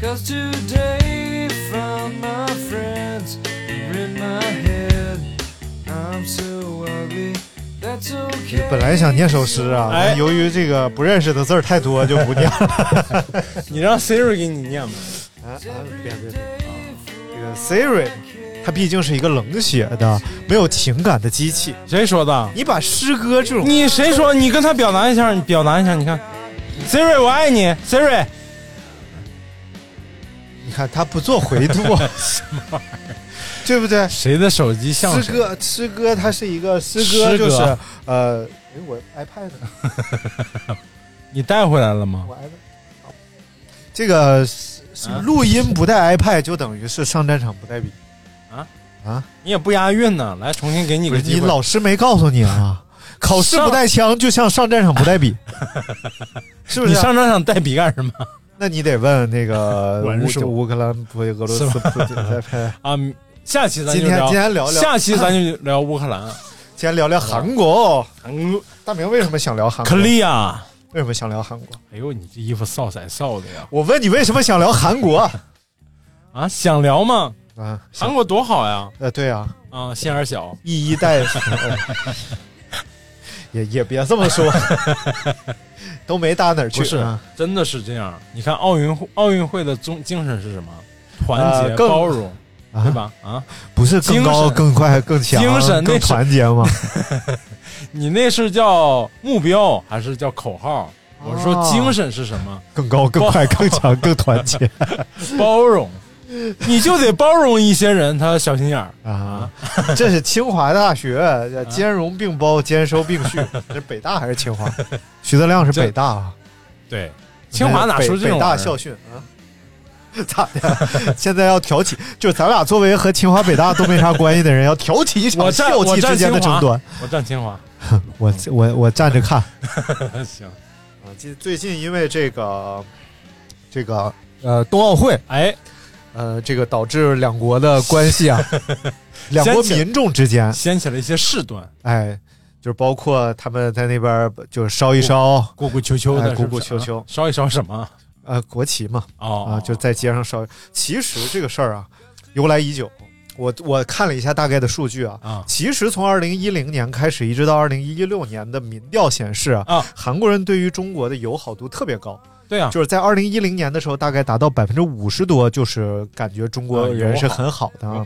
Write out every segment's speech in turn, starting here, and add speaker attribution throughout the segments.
Speaker 1: cause today found my friends are in my head. I'm so ugly, that's okay.
Speaker 2: 本来想念首诗啊，
Speaker 3: 哎
Speaker 2: 但由于这个不认识的字儿太多，就不念了。
Speaker 3: 你让 Siri 给你念吧。
Speaker 2: 啊啊，别别别啊！这个 Siri，它毕竟是一个冷血的、没有情感的机器。
Speaker 3: 谁说的？
Speaker 2: 你把诗歌这种，
Speaker 3: 你谁说？你跟他表达一下，你表达一下，你看，Siri，我爱你，Siri。
Speaker 2: 你看它不做回读，
Speaker 3: 什么玩意儿？
Speaker 2: 对不对？
Speaker 3: 谁的手机像
Speaker 2: 诗
Speaker 3: 谁？
Speaker 2: 歌诗歌它是一个诗
Speaker 3: 诗歌
Speaker 2: 歌，就是呃，哎，我 iPad 呢？
Speaker 3: 你带回来了吗？
Speaker 2: 我 iPad 这个录音不带 iPad 就等于是上战场不带笔
Speaker 3: 啊
Speaker 2: 啊！
Speaker 3: 你也不押韵呢，来重新给你个机会。
Speaker 2: 你老师没告诉你啊？考试不带枪，就像上战场不带笔，是不是？
Speaker 3: 你上战场带笔干什么？
Speaker 2: 那你得问那个 乌乌克兰不俄罗斯
Speaker 3: 是吧
Speaker 2: 普京在拍。
Speaker 3: 啊，下期咱就
Speaker 2: 今天
Speaker 3: 聊，
Speaker 2: 今天聊聊
Speaker 3: 下期咱就 聊乌克兰。
Speaker 2: 今天聊聊韩国。
Speaker 3: 韩国
Speaker 2: 大明为什么想聊韩国？
Speaker 3: 可利亚，
Speaker 2: 为什么想聊韩国？
Speaker 3: 哎呦，你这衣服臊色臊的呀！
Speaker 2: 我问你为什么想聊韩国？
Speaker 3: 啊，想聊吗？
Speaker 2: 啊，
Speaker 3: 韩国多好呀！
Speaker 2: 呃，对呀，
Speaker 3: 啊，心眼儿小，
Speaker 2: 一衣带水，也也别这么说，都没搭哪儿去。
Speaker 3: 不是
Speaker 2: 啊，
Speaker 3: 真的是这样。你看奥运会，奥运会的宗精神是什么？团结、包容，
Speaker 2: 啊
Speaker 3: 对吧？啊，
Speaker 2: 不是更高、更快、更强、更
Speaker 3: 精神更
Speaker 2: 团结吗？
Speaker 3: 你那是叫目标还是叫口号？我是说
Speaker 2: 哦
Speaker 3: 精神是什么？
Speaker 2: 更高、更快、更强、更团结
Speaker 3: 包容，你就得包容一些人，他小心眼儿。
Speaker 2: 啊！这是清华大学，兼容并包、兼收并蓄。这是北大还是清华？徐德亮是北大啊。
Speaker 3: 对，清华哪出这
Speaker 2: 种北大校训啊？咋的？现在要挑起，就是咱俩作为和清华、北大都没啥关系的人，要挑起一场校际之间的争端。
Speaker 3: 我站清华。
Speaker 2: 我我我站着看。
Speaker 3: 行，
Speaker 2: 啊，最最近因为这个这个呃冬奥会，
Speaker 3: 哎，
Speaker 2: 呃，这个导致两国的关系啊，两国民众之间，
Speaker 3: 掀起了一些事端，
Speaker 2: 哎，就是包括他们在那边就是烧一烧，
Speaker 3: 鼓鼓秋秋的，
Speaker 2: 鼓鼓秋秋
Speaker 3: 啊烧一烧什么？
Speaker 2: 呃，国旗嘛，
Speaker 3: 哦
Speaker 2: 啊，就在街上烧。其实这个事儿啊，由来已久。我我看了一下大概的数据啊，
Speaker 3: 啊
Speaker 2: 其实从二零一零年开始，一直到二零一六年的民调显示啊，
Speaker 3: 啊
Speaker 2: 韩国人对于中国的友好度特别高。
Speaker 3: 对啊，
Speaker 2: 就是在二零一零年的时候，大概达到百分之五十多，就是感觉中国人是很好的啊。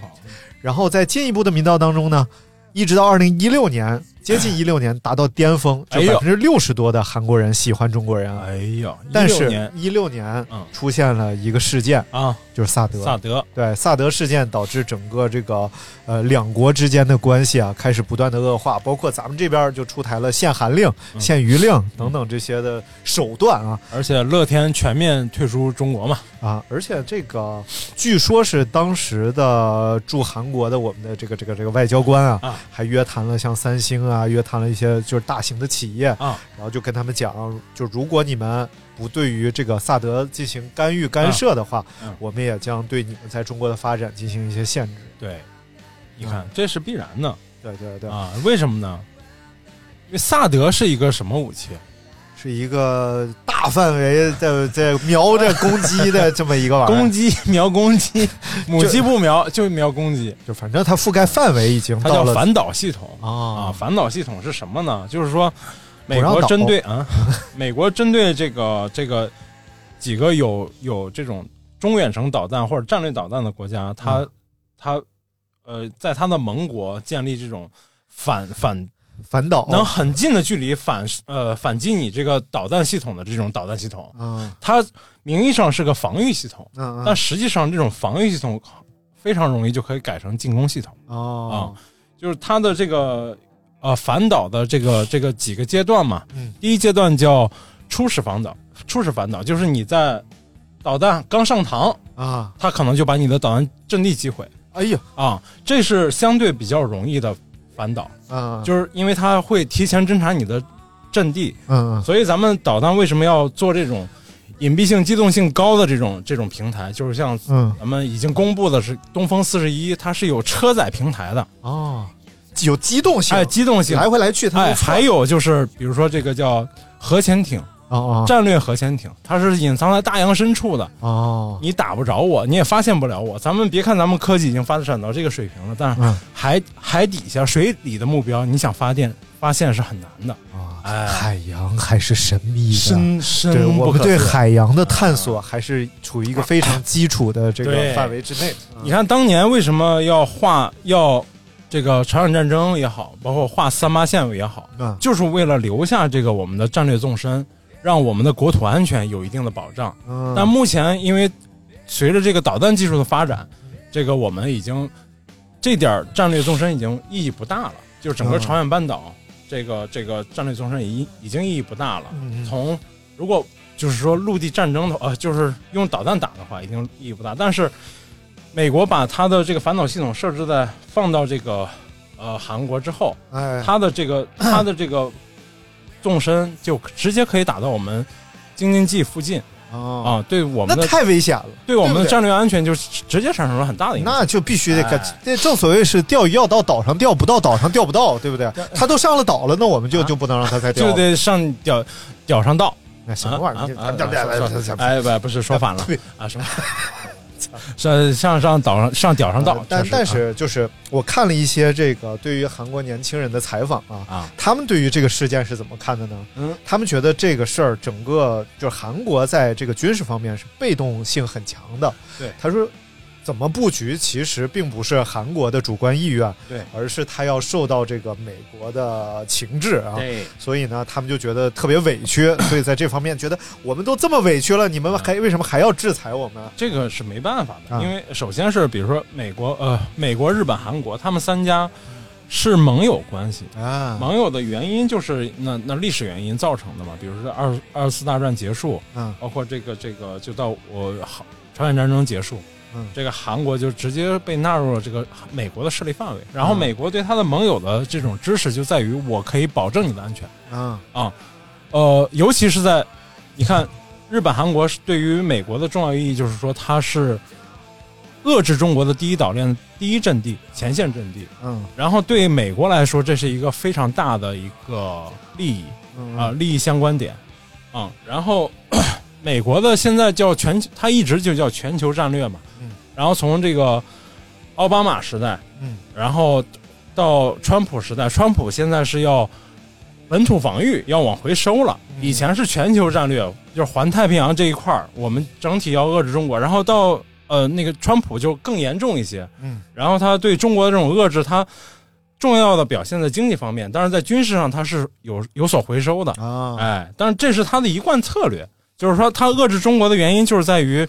Speaker 2: 然后在进一步的民调当中呢，一直到二零一六年，接近一六年达到巅峰，就百分之六十多的韩国人喜欢中国人。
Speaker 3: 哎呀，
Speaker 2: 但
Speaker 3: 16年。
Speaker 2: 是，一六年
Speaker 3: 嗯。
Speaker 2: 出现了一个事件
Speaker 3: 啊，
Speaker 2: 就是萨德。
Speaker 3: 萨德。
Speaker 2: 对萨德事件导致整个这个呃两国之间的关系啊开始不断的恶化，包括咱们这边就出台了限韩令、
Speaker 3: 嗯。
Speaker 2: 限娱令等等这些的手段啊。
Speaker 3: 而且乐天全面退出中国嘛，
Speaker 2: 啊，而且这个据说是当时的驻韩国的我们的这个这个这个外交官啊，
Speaker 3: 啊。
Speaker 2: 还约谈了像三星啊，约谈了一些就是大型的企业
Speaker 3: 啊，
Speaker 2: 然后就跟他们讲，就如果你们不对于这个萨德进行干预干涉的话，我们也将对你们在中国的发展进行一些限制。
Speaker 3: 对，你看这是必然的
Speaker 2: 对对对，
Speaker 3: 啊，为什么呢？因为萨德是一个什么武器？
Speaker 2: 是一个大范围在在瞄着攻击的这么一个玩意儿，
Speaker 3: 攻击瞄攻击，母鸡不瞄就瞄攻击，
Speaker 2: 就反正它覆盖范围已经到了
Speaker 3: 它叫反导系统。
Speaker 2: 啊。
Speaker 3: 啊。反导系统是什么呢？就是说，美国针对啊，美国针对这个这个几个有有这种中远程导弹或者战略导弹的国家，它
Speaker 2: 嗯。
Speaker 3: 它呃，在它的盟国建立这种反反
Speaker 2: 反导。
Speaker 3: 能很近的距离反呃反击你这个导弹系统的这种导弹系统，
Speaker 2: 嗯
Speaker 3: 它名义上是个防御系统，
Speaker 2: 嗯嗯
Speaker 3: 但实际上这种防御系统非常容易就可以改成进攻系统。
Speaker 2: 哦。
Speaker 3: 就是它的这个呃反导的这个这个几个阶段嘛，
Speaker 2: 嗯。
Speaker 3: 第一阶段叫初始反导，初始反导就是你在导弹刚上膛，
Speaker 2: 啊，
Speaker 3: 它可能就把你的导弹阵地击毁。
Speaker 2: 哎呀，
Speaker 3: 啊，这是相对比较容易的反导，
Speaker 2: 嗯，
Speaker 3: 就是因为它会提前侦察你的阵地，
Speaker 2: 嗯嗯。
Speaker 3: 所以咱们导弹为什么要做这种隐蔽性、机动性高的这种这种平台？就是像
Speaker 2: 嗯。
Speaker 3: 咱们已经公布的是东风四十一，它是有车载平台的，
Speaker 2: 哦，有机动性，
Speaker 3: 哎，机动性。
Speaker 2: 来回来去它
Speaker 3: 哎，还有就是比如说这个叫核潜艇，战略核潜艇，它是隐藏在大洋深处的，
Speaker 2: 哦，
Speaker 3: 你打不着我，你也发现不了我。咱们别看咱们科技已经发展到这个水平了，但是
Speaker 2: 嗯。
Speaker 3: 海海底下水里的目标，你想发电发现是很难的。
Speaker 2: 啊，
Speaker 3: 哎。
Speaker 2: 海洋还是神秘的，
Speaker 3: 深深
Speaker 2: 对我们对海洋的探索还是处于一个非常基础的这个范围之内。
Speaker 3: 你看当年为什么要画要这个朝鲜战争也好，包括画三八线也好，
Speaker 2: 嗯。
Speaker 3: 就是为了留下这个我们的战略纵深，让我们的国土安全有一定的保障。
Speaker 2: 嗯，
Speaker 3: 但目前因为随着这个导弹技术的发展，这个我们已经这点战略纵深已经意义不大了，就是整个
Speaker 2: 嗯
Speaker 3: 朝鲜半岛这个这个战略纵深已已经意义不大了。
Speaker 2: 嗯
Speaker 3: 从如果就是说陆地战争的呃，就是用导弹打的话，已经意义不大。但是美国把它的这个反导系统设置在放到这个呃韩国之后，
Speaker 2: 哎，
Speaker 3: 它的这个它的这个纵深就直接可以打到我们京津冀附近
Speaker 2: 哦，
Speaker 3: 啊，对我们
Speaker 2: 那
Speaker 3: 的
Speaker 2: 太危险了。
Speaker 3: 对我们的战略安全就直接产生了很大的影响。
Speaker 2: 那就必须得
Speaker 3: 干
Speaker 2: 这正所谓是钓鱼要到岛上钓，不到岛上钓不到，对不对？他都上了岛了，那我们就
Speaker 3: 啊
Speaker 2: 就不能让他再钓了。
Speaker 3: 就得上钓钓上道，
Speaker 2: 那什么玩意儿？
Speaker 3: 哎不不是说反了
Speaker 2: 对
Speaker 3: 啊什么？上上上岛上上屌上道
Speaker 2: 呃，但但是就是我看了一些这个对于韩国年轻人的采访啊，
Speaker 3: 啊
Speaker 2: 他们对于这个事件是怎么看的呢？
Speaker 3: 嗯，
Speaker 2: 他们觉得这个事儿整个就是韩国在这个军事方面是被动性很强的。
Speaker 3: 对
Speaker 2: 他说怎么布局其实并不是韩国的主观意愿，
Speaker 3: 对
Speaker 2: 而是他要受到这个美国的情治啊。
Speaker 3: 对
Speaker 2: 所以呢，他们就觉得特别委屈，所以在这方面觉得我们都这么委屈了，你们还为什么还要制裁我们？
Speaker 3: 这个是没办法的，
Speaker 2: 啊
Speaker 3: 因为首先是比如说美国呃美国日本韩国他们三家是盟友关系。
Speaker 2: 啊，
Speaker 3: 盟友的原因就是那那历史原因造成的嘛，比如说二二次大战结束，
Speaker 2: 嗯
Speaker 3: 包括这个这个就到我好朝鲜战争结束，
Speaker 2: 嗯
Speaker 3: 这个韩国就直接被纳入了这个美国的势力范围。然后
Speaker 2: 嗯
Speaker 3: 美国对他的盟友的这种支持就在于我可以保证你的安全
Speaker 2: 啊
Speaker 3: 啊，呃，尤其是在你看日本、韩国是对于美国的重要意义，就是说它是遏制中国的第一岛链、第一阵地、前线阵地。
Speaker 2: 嗯
Speaker 3: 然后对美国来说，这是一个非常大的一个利益。
Speaker 2: 嗯
Speaker 3: 啊、利益相关点，啊、然后美国的现在叫全球，它一直就叫全球战略嘛，
Speaker 2: 嗯，
Speaker 3: 然后从这个奥巴马时代，
Speaker 2: 嗯，
Speaker 3: 然后到川普时代，川普现在是要本土防御要往回收了，
Speaker 2: 嗯。
Speaker 3: 以前是全球战略，就是环太平洋这一块儿，我们整体要遏制中国，然后到呃那个川普就更严重一些，
Speaker 2: 嗯，
Speaker 3: 然后他对中国的这种遏制，他重要的表现在经济方面，但是在军事上他是有有所回收的，
Speaker 2: 啊，
Speaker 3: 哎，但是这是他的一贯策略，就是说他遏制中国的原因就是在于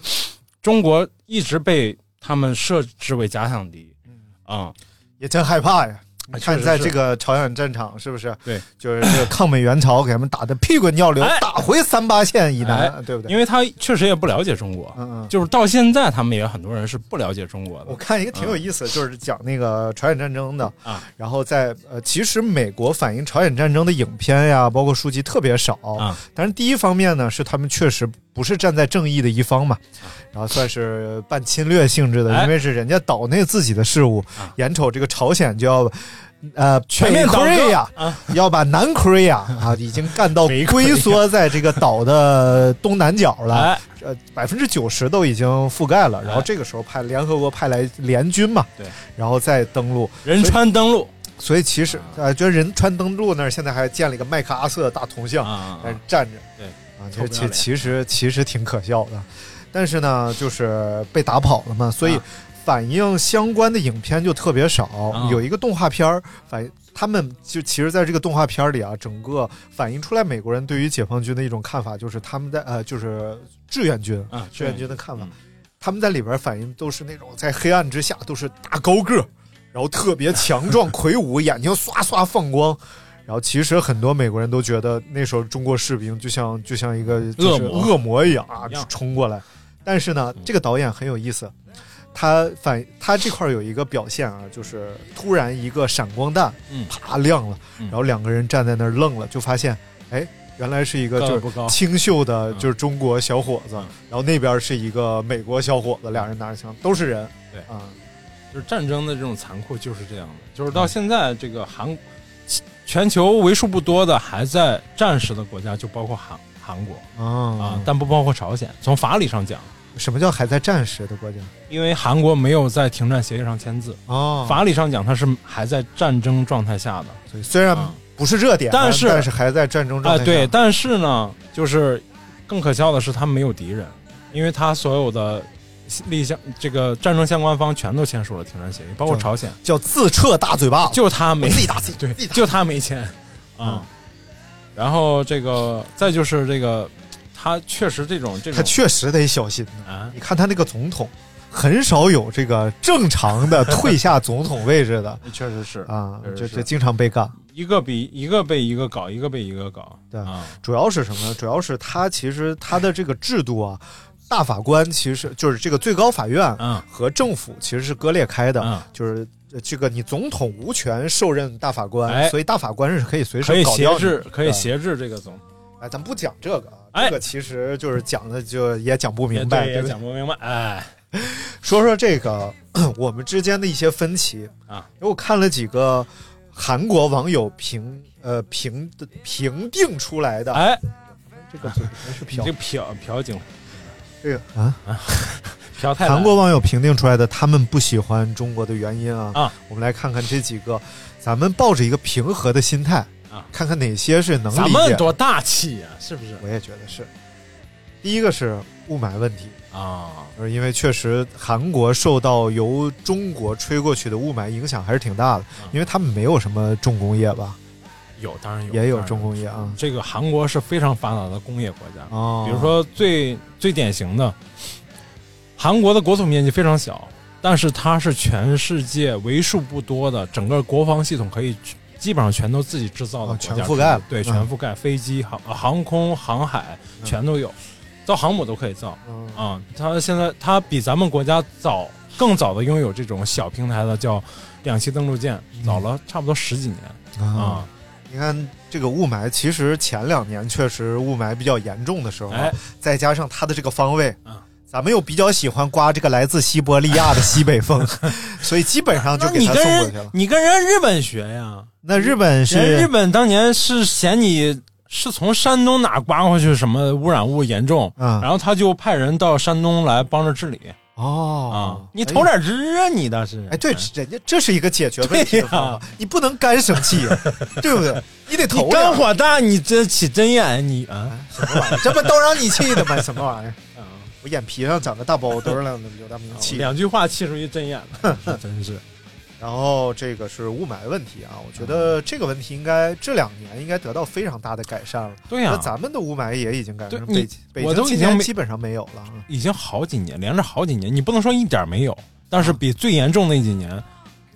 Speaker 3: 中国一直被他们设置为假想敌，啊、
Speaker 2: 也真害怕呀。你看，在这个朝鲜战场，是不是？
Speaker 3: 对，
Speaker 2: 就是这个抗美援朝给他们打的屁滚尿流，
Speaker 3: 哎
Speaker 2: 打回三八线以南，
Speaker 3: 哎
Speaker 2: 对不对？
Speaker 3: 因为他确实也不了解中国，
Speaker 2: 嗯嗯，
Speaker 3: 就是到现在他们也很多人是不了解中国的
Speaker 2: 我看一个挺有意思，就是讲那个朝鲜战争的
Speaker 3: 啊，
Speaker 2: 然后在呃，其实美国反映朝鲜战争的影片呀，包括书籍特别少
Speaker 3: 啊。
Speaker 2: 但是第一方面呢，是他们确实不是站在正义的一方嘛，然后算是半侵略性质的，因为是人家岛内自己的事务
Speaker 3: 啊，
Speaker 2: 眼瞅这个朝鲜就要。呃，
Speaker 3: 全面
Speaker 2: Korea
Speaker 3: 啊
Speaker 2: 要把南 Korea 啊，已经干到龟缩在这个岛的东南角了。
Speaker 3: 哎，
Speaker 2: 呃，百分之九十都已经覆盖了。然后
Speaker 3: 哎
Speaker 2: 这个时候派联合国派来联军嘛，
Speaker 3: 对，
Speaker 2: 然后再登陆。
Speaker 3: 仁川登陆
Speaker 2: 所以其实呃，觉得仁川登陆那儿现在还建了一个麦克阿瑟大铜像，
Speaker 3: 啊
Speaker 2: 在那站着。
Speaker 3: 对
Speaker 2: 啊，其其其实其实挺可笑的，但是呢，就是被打跑了嘛，所以
Speaker 3: 啊
Speaker 2: 反映相关的影片就特别少。
Speaker 3: 啊
Speaker 2: 有一个动画片儿反，他们就其实在这个动画片里啊，整个反映出来美国人对于解放军的一种看法，就是他们在呃，就是志愿军
Speaker 3: 啊
Speaker 2: 志愿军的看法，
Speaker 3: 嗯
Speaker 2: 他们在里边反映都是那种在黑暗之下都是大高个儿，然后特别强壮 魁梧，眼睛刷刷放光。然后其实很多美国人都觉得那时候中国士兵就像就像一个
Speaker 3: 恶魔。
Speaker 2: 恶魔一样啊冲过来，但是呢，这个导演很有意思，他反他这块有一个表现啊，就是突然一个闪光弹，
Speaker 3: 嗯。
Speaker 2: 啪亮了，
Speaker 3: 嗯。
Speaker 2: 然后两个人站在那儿愣了，就发现，哎，原来是一个就是清秀的，
Speaker 3: 嗯。
Speaker 2: 就是中国小伙子，
Speaker 3: 嗯。
Speaker 2: 然后那边是一个美国小伙子，俩人拿着枪，都是人，
Speaker 3: 对。
Speaker 2: 啊，
Speaker 3: 就是战争的这种残酷就是这样的，就是到现在这个韩，全球为数不多的还在战时的国家就包括韩韩国啊
Speaker 2: 啊，
Speaker 3: 但不包括朝鲜。从法理上讲，
Speaker 2: 什么叫还在战时的国家？
Speaker 3: 因为韩国没有在停战协议上签字，
Speaker 2: 哦，
Speaker 3: 法理上讲它是还在战争状态下的。
Speaker 2: 所以虽然
Speaker 3: 啊
Speaker 2: 不是热点，
Speaker 3: 但是
Speaker 2: 但是还在战争状
Speaker 3: 啊，
Speaker 2: 态下。
Speaker 3: 对，但是呢，就是更可笑的是，他没有敌人，因为他所有的立相这个战争相关方全都签署了停战协议，包括朝鲜，
Speaker 2: 叫自撤大嘴巴子，
Speaker 3: 就他没
Speaker 2: 自己打自己，
Speaker 3: 对
Speaker 2: 自己，
Speaker 3: 就他没签啊。
Speaker 2: 嗯
Speaker 3: 然后这个再就是这个，他确实这种这
Speaker 2: 他确实得小心。
Speaker 3: 啊，
Speaker 2: 你看他那个总统，很少有这个正常的退下总统位置的
Speaker 3: 确实是
Speaker 2: 啊，就是就经常被干。
Speaker 3: 一个比一个被一个搞，一个被一个搞，
Speaker 2: 对
Speaker 3: 啊，
Speaker 2: 主要是什么呢？主要是他其实他的这个制度啊，大法官其实就是这个最高法院
Speaker 3: 嗯。
Speaker 2: 和政府其实是割裂开的，
Speaker 3: 嗯。
Speaker 2: 就是呃这个你总统无权受任大法官，
Speaker 3: 哎。
Speaker 2: 所以大法官是可以随时
Speaker 3: 可以
Speaker 2: 搞掉你
Speaker 3: 挟制，可以
Speaker 2: 对。
Speaker 3: 挟制这个总。统，
Speaker 2: 哎，咱不讲这个这个其实就是讲的就也讲不明白，
Speaker 3: 对也讲不明白，哎，
Speaker 2: 说说这个 我们之间的一些分歧
Speaker 3: 啊，
Speaker 2: 因为我看了几个韩国网友评呃评评定出来的，
Speaker 3: 哎，
Speaker 2: 这个是飘
Speaker 3: 你这，嫖嫖警
Speaker 2: 这个。啊，韩国网友评定出来的他们不喜欢中国的原因啊，
Speaker 3: 啊，
Speaker 2: 我们来看看这几个，咱们抱着一个平和的心态
Speaker 3: 啊。
Speaker 2: 看看哪些是能理解，
Speaker 3: 咱们多大气呀，是不是？
Speaker 2: 我也觉得是。第一个是雾霾问题，
Speaker 3: 啊？
Speaker 2: 就是因为确实韩国受到由中国吹过去的雾霾影响还是挺大的，因为他们没有什么重工业吧，
Speaker 3: 有，当然有，
Speaker 2: 也有重工业啊。
Speaker 3: 这个韩国是非常发达的工业国家，
Speaker 2: 哦，
Speaker 3: 比如说最最典型的，韩国的国土面积非常小，但是它是全世界为数不多的整个国防系统可以基本上全都自己制造的
Speaker 2: 全覆盖了
Speaker 3: 对，
Speaker 2: 嗯
Speaker 3: 全覆盖，飞机、航呃航空、航海全都有，造航母都可以造
Speaker 2: 嗯
Speaker 3: 啊。它现在它比咱们国家早更早的拥有这种小平台的叫两栖登陆舰，早了差不多十几年
Speaker 2: 啊
Speaker 3: 啊。，
Speaker 2: 你看这个雾霾，其实前两年确实雾霾比较严重的时候再加上它的这个方位
Speaker 3: 嗯。
Speaker 2: 咱们又比较喜欢刮这个来自西伯利亚的西北风，所以基本上就给它
Speaker 3: 那你
Speaker 2: 送过去了。
Speaker 3: 人你跟人日本学呀？
Speaker 2: 那日本
Speaker 3: 人
Speaker 2: 是
Speaker 3: 日本当年是嫌你是从山东哪刮过去，什么污染物严重，
Speaker 2: 嗯
Speaker 3: 然后他就派人到山东来帮着治理啊
Speaker 2: 哦。
Speaker 3: 你投点资啊，你倒是
Speaker 2: 哎，对，人家这是一个解决问题的方法，你不能干生气，对不对？你得投
Speaker 3: 你肝火大，你这起针眼，你啊，
Speaker 2: 什么玩意儿？这不都让你气的吗？什么玩意儿？我眼皮上长个大包墩儿了，有大名气。
Speaker 3: 两句话气出一针眼了，真是。
Speaker 2: 然后这个是雾霾问题啊，我觉得这个问题应该这两年应该得到非常大的改善了。
Speaker 3: 对呀
Speaker 2: 那咱们的雾霾也已经改善，
Speaker 3: 对你
Speaker 2: 北北京今年基本上没有了啊。
Speaker 3: 已经好几年，连着好几年，你不能说一点没有，但是比最严重那几年，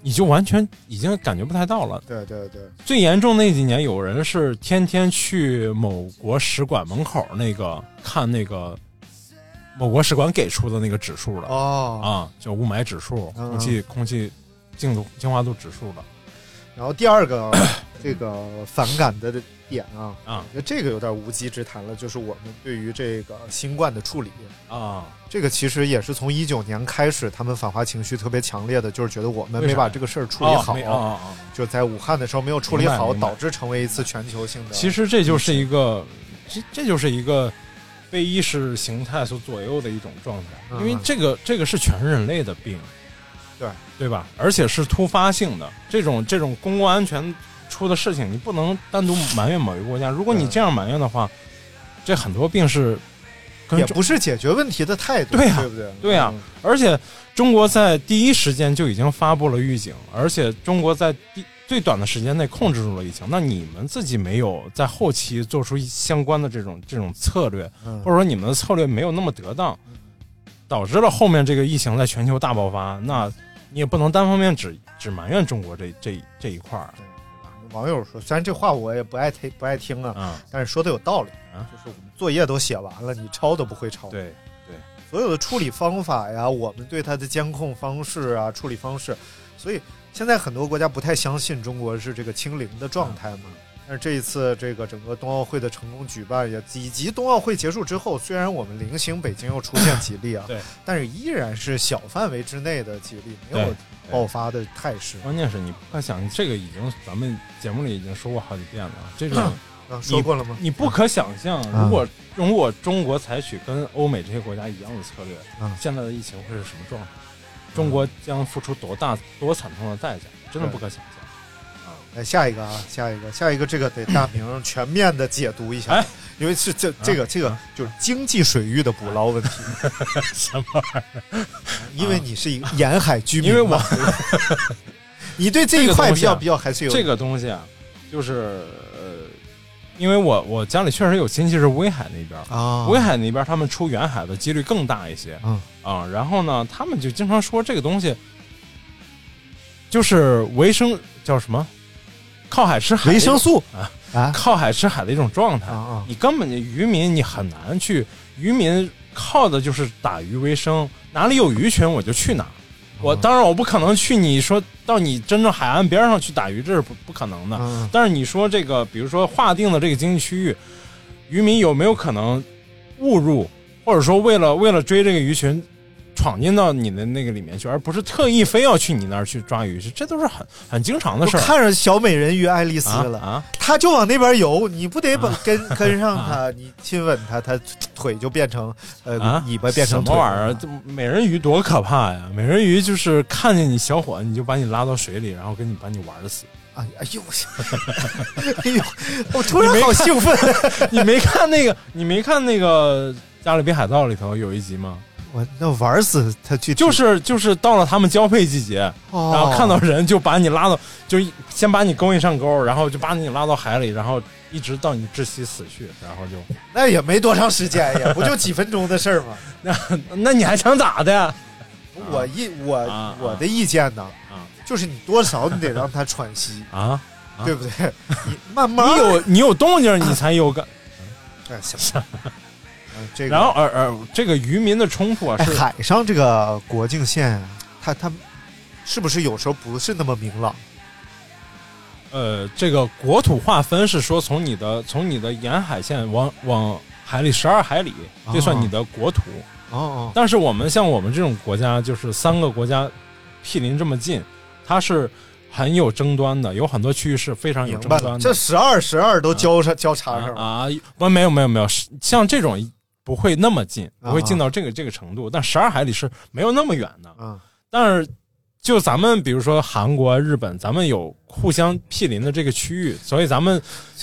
Speaker 3: 你就完全已经感觉不太到了。
Speaker 2: 对对对，
Speaker 3: 最严重那几年，有人是天天去某国使馆门口那个看那个某国使馆给出的那个指数了
Speaker 2: 哦。
Speaker 3: 啊，叫雾霾指数、
Speaker 2: 嗯
Speaker 3: 空气空气净度净化度指数了
Speaker 2: 然后第二个这个反感的点啊，
Speaker 3: 啊
Speaker 2: 我觉得这个有点无稽之谈了，就是我们对于这个新冠的处理。
Speaker 3: 啊，
Speaker 2: 这个其实也是从一九年开始，他们反华情绪特别强烈的，就是觉得我们没把这个事儿处理好，
Speaker 3: 哦没啊啊啊！
Speaker 2: 就在武汉的时候没有处理好，导致成为一次全球性的。
Speaker 3: 其实这就是一个，这这就是一个被意识形态所左右的一种状态，
Speaker 2: 嗯
Speaker 3: 因为这个这个是全人类的病，
Speaker 2: 对
Speaker 3: 对吧？而且是突发性的，这种这种公共安全出的事情，你不能单独埋怨某一个国家。如果你这样埋怨的话，这很多病是
Speaker 2: 也不是解决问题的态度，
Speaker 3: 对呀
Speaker 2: 对不对？
Speaker 3: 对呀
Speaker 2: 嗯
Speaker 3: 而且中国在第一时间就已经发布了预警，而且中国在第最短的时间内控制住了疫情。那你们自己没有在后期做出相关的这种这种策略，
Speaker 2: 嗯
Speaker 3: 或者说你们的策略没有那么得当，导致了后面这个疫情在全球大爆发。那你也不能单方面只只埋怨中国这这这一块儿。
Speaker 2: 网友说，虽然这话我也不爱听不爱听啊，
Speaker 3: 嗯
Speaker 2: 但是说的有道理
Speaker 3: 啊，
Speaker 2: 就是我们作业都写完了，你抄都不会抄。
Speaker 3: 对对，
Speaker 2: 所有的处理方法呀，我们对它的监控方式啊、处理方式，所以现在很多国家不太相信中国是这个清零的状态嘛。但是这一次这个整个冬奥会的成功举办，也以及冬奥会结束之后，虽然我们零星北京又出现几例啊，
Speaker 3: 对，
Speaker 2: 但是依然是小范围之内的几例，没有爆发的态势。
Speaker 3: 关键是你不可想，这个已经咱们节目里已经说过好几遍了。这种
Speaker 2: 啊说过了吗
Speaker 3: 你你不可想象，
Speaker 2: 啊
Speaker 3: 如果如果中国采取跟欧美这些国家一样的策略，
Speaker 2: 啊
Speaker 3: 现在的疫情会是什么状态？中国将付出多大多惨痛的代价？真的不可想象。
Speaker 2: 来下一个啊，下一个，下一个，这个得大明全面的解读一下，
Speaker 3: 哎。
Speaker 2: 因为是这这个这个就是经济水域的捕捞问题。
Speaker 3: 什么玩意儿？
Speaker 2: 因为你是一个沿海居民，
Speaker 3: 因为我
Speaker 2: 你对这一块比较比较还是有
Speaker 3: 这个东西啊，就是呃，因为我我家里确实有亲戚是威海那边
Speaker 2: 啊。
Speaker 3: 威海那边他们出远海的几率更大一些，
Speaker 2: 嗯。
Speaker 3: 啊，然后呢，他们就经常说这个东西就是维生叫什么，靠海吃海
Speaker 2: 维生素。
Speaker 3: 啊
Speaker 2: 啊。
Speaker 3: 靠海吃海的一种状态，
Speaker 2: 啊
Speaker 3: 你根本就渔民你很难去，渔民靠的就是打鱼为生，哪里有鱼群我就去哪儿。我当然我不可能去你说到你真正海岸边上去打鱼，这是不不可能的。
Speaker 2: 嗯。
Speaker 3: 但是你说这个，比如说划定的这个经济区域，渔民有没有可能误入，或者说为了为了追这个鱼群，闯进到你的那个里面去，而不是特意非要去你那儿去抓鱼，这都是很很经常的事儿。
Speaker 2: 看着小美人鱼爱丽丝了
Speaker 3: 啊，
Speaker 2: 她就往那边游，你不得把跟 跟上她，你亲吻她，她腿就变成呃
Speaker 3: 啊，
Speaker 2: 尾巴变成
Speaker 3: 什么玩意儿？这美人鱼多可怕呀！美人鱼就是看见你小伙，你就把你拉到水里，然后跟你把你玩死。
Speaker 2: 哎哎呦，哎呦，我突然好兴奋！
Speaker 3: 你没看那个？你没看那个《加勒比海盗》里头有一集吗？
Speaker 2: 我那玩死他去，
Speaker 3: 就是就是到了他们交配季节，
Speaker 2: 哦
Speaker 3: 然后看到人就把你拉到，就先把你勾引上钩，然后就把你拉到海里，然后一直到你窒息死去，然后就
Speaker 2: 那也没多长时间呀，不就几分钟的事儿吗？
Speaker 3: 那 那你还想咋的？
Speaker 2: 我意我
Speaker 3: 啊
Speaker 2: 我的意见呢，
Speaker 3: 啊
Speaker 2: 就是你多少你得让他喘息，
Speaker 3: 啊，
Speaker 2: 对不对？你慢慢
Speaker 3: 你有你有动静，你才有感。
Speaker 2: 哎行，嗯这个
Speaker 3: 然后而而这个渔民的冲突啊，
Speaker 2: 海上这个国境线，它它是不是有时候不是那么明朗？
Speaker 3: 呃，这个国土划分是说从你的从你的沿海线往往海里十二海里，这算你的国土。
Speaker 2: 哦哦，
Speaker 3: 但是我们像我们这种国家，就是三个国家毗邻这么近，它是很有争端的，有很多区域是非常有争端的。
Speaker 2: 这十二十二都交叉交叉上了。
Speaker 3: 啊，不，没有没有没有，是像这种不会那么近，
Speaker 2: 啊
Speaker 3: 不会近到这个这个程度，但十二海里是没有那么远的。
Speaker 2: 嗯，
Speaker 3: 但是就咱们比如说韩国、日本，咱们有互相毗邻的这个区域，所以咱们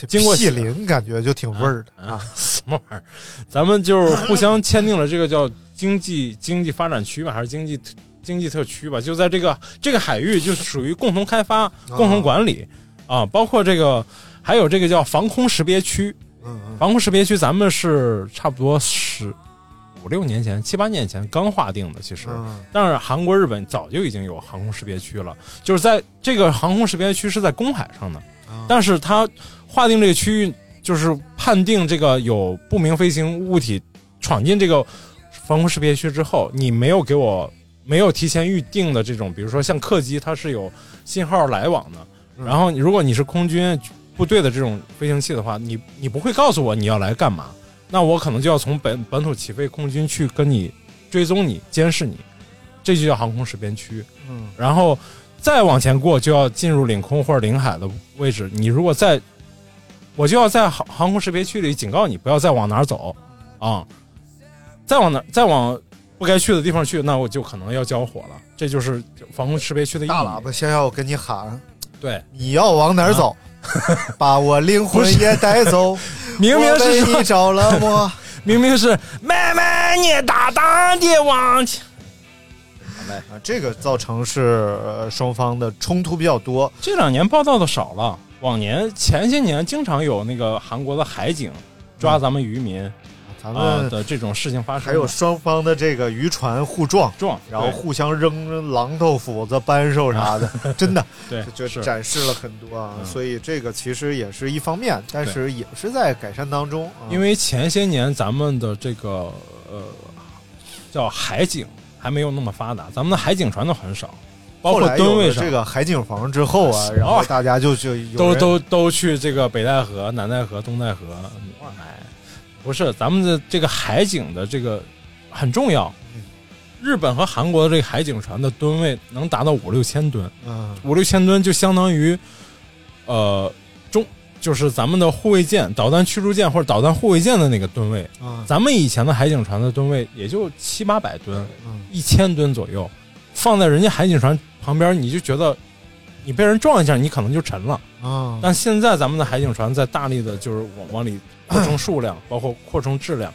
Speaker 3: 经过
Speaker 2: 毗邻感觉就挺味儿的
Speaker 3: 啊，什么玩意儿？咱们就是互相签订了这个叫经济经济发展区吧，还是经济经济特区吧？就在这个这个海域，就属于共同开发、共同管理啊，包括这个还有这个叫防空识别区。
Speaker 2: 嗯嗯
Speaker 3: 防空识别区咱们是差不多十五六年前、七八年前刚划定的，其实。
Speaker 2: 嗯。
Speaker 3: 但是韩国、日本早就已经有航空识别区了，就是在这个航空识别区是在公海上的，
Speaker 2: 啊
Speaker 3: 但是它划定这个区域，就是判定这个有不明飞行物体闯进这个防空识别区之后，你没有给我没有提前预定的这种，比如说像客机，它是有信号来往的，
Speaker 2: 嗯。
Speaker 3: 然后如果你是空军部队的这种飞行器的话，你你不会告诉我你要来干嘛，那我可能就要从本本土起飞空军去跟你追踪你、监视你，这就叫航空识别区。
Speaker 2: 嗯
Speaker 3: 然后再往前过就要进入领空或者领海的位置。你如果在，我就要在航航空识别区里警告你不要再往哪儿走啊，再往哪再往不该去的地方去，那我就可能要交火了。这就是防空识别区的意义。
Speaker 2: 大喇叭先要跟你喊，
Speaker 3: 对，
Speaker 2: 你要往哪儿走？把我灵魂也带走。
Speaker 3: 明明是
Speaker 2: 你着了魔。
Speaker 3: 明明是妹妹，你大胆的往前。
Speaker 2: 啊，这个造成是呃双方的冲突比较多。
Speaker 3: 这两年报道的少了，往年前些年经常有那个韩国的海警抓咱们渔民
Speaker 2: 咱
Speaker 3: 啊、
Speaker 2: 们
Speaker 3: 的这种事情发生。
Speaker 2: 还有双方的这个渔船互撞，
Speaker 3: 撞，
Speaker 2: 然后互相扔榔头、斧子、扳手啥的，真的，
Speaker 3: 对
Speaker 2: 就是展示了很多啊。
Speaker 3: 嗯
Speaker 2: 所以这个其实也是一方面，但是也是在改善当中。啊
Speaker 3: 因为前些年咱们的这个呃叫海警还没有那么发达，咱们的海警船都很少，包括吨位上
Speaker 2: 这个海景房之后啊，然后大家就就
Speaker 3: 都都都去这个北戴河、南戴河、东戴河。哎，不是，咱们的这个海警的这个很重要。
Speaker 2: 嗯
Speaker 3: 日本和韩国的这个海警船的吨位能达到五六千吨，
Speaker 2: 嗯
Speaker 3: 五六千吨就相当于，呃，中就是咱们的护卫舰、导弹驱逐舰或者导弹护卫舰的那个吨位。
Speaker 2: 啊
Speaker 3: 咱们以前的海警船的吨位也就七八百吨，
Speaker 2: 嗯
Speaker 3: 一千吨左右，放在人家海警船旁边，你就觉得你被人撞一下，你可能就沉了。
Speaker 2: 啊，
Speaker 3: 但现在咱们的海警船在大力的就是往往里扩充数量，包括扩充质量，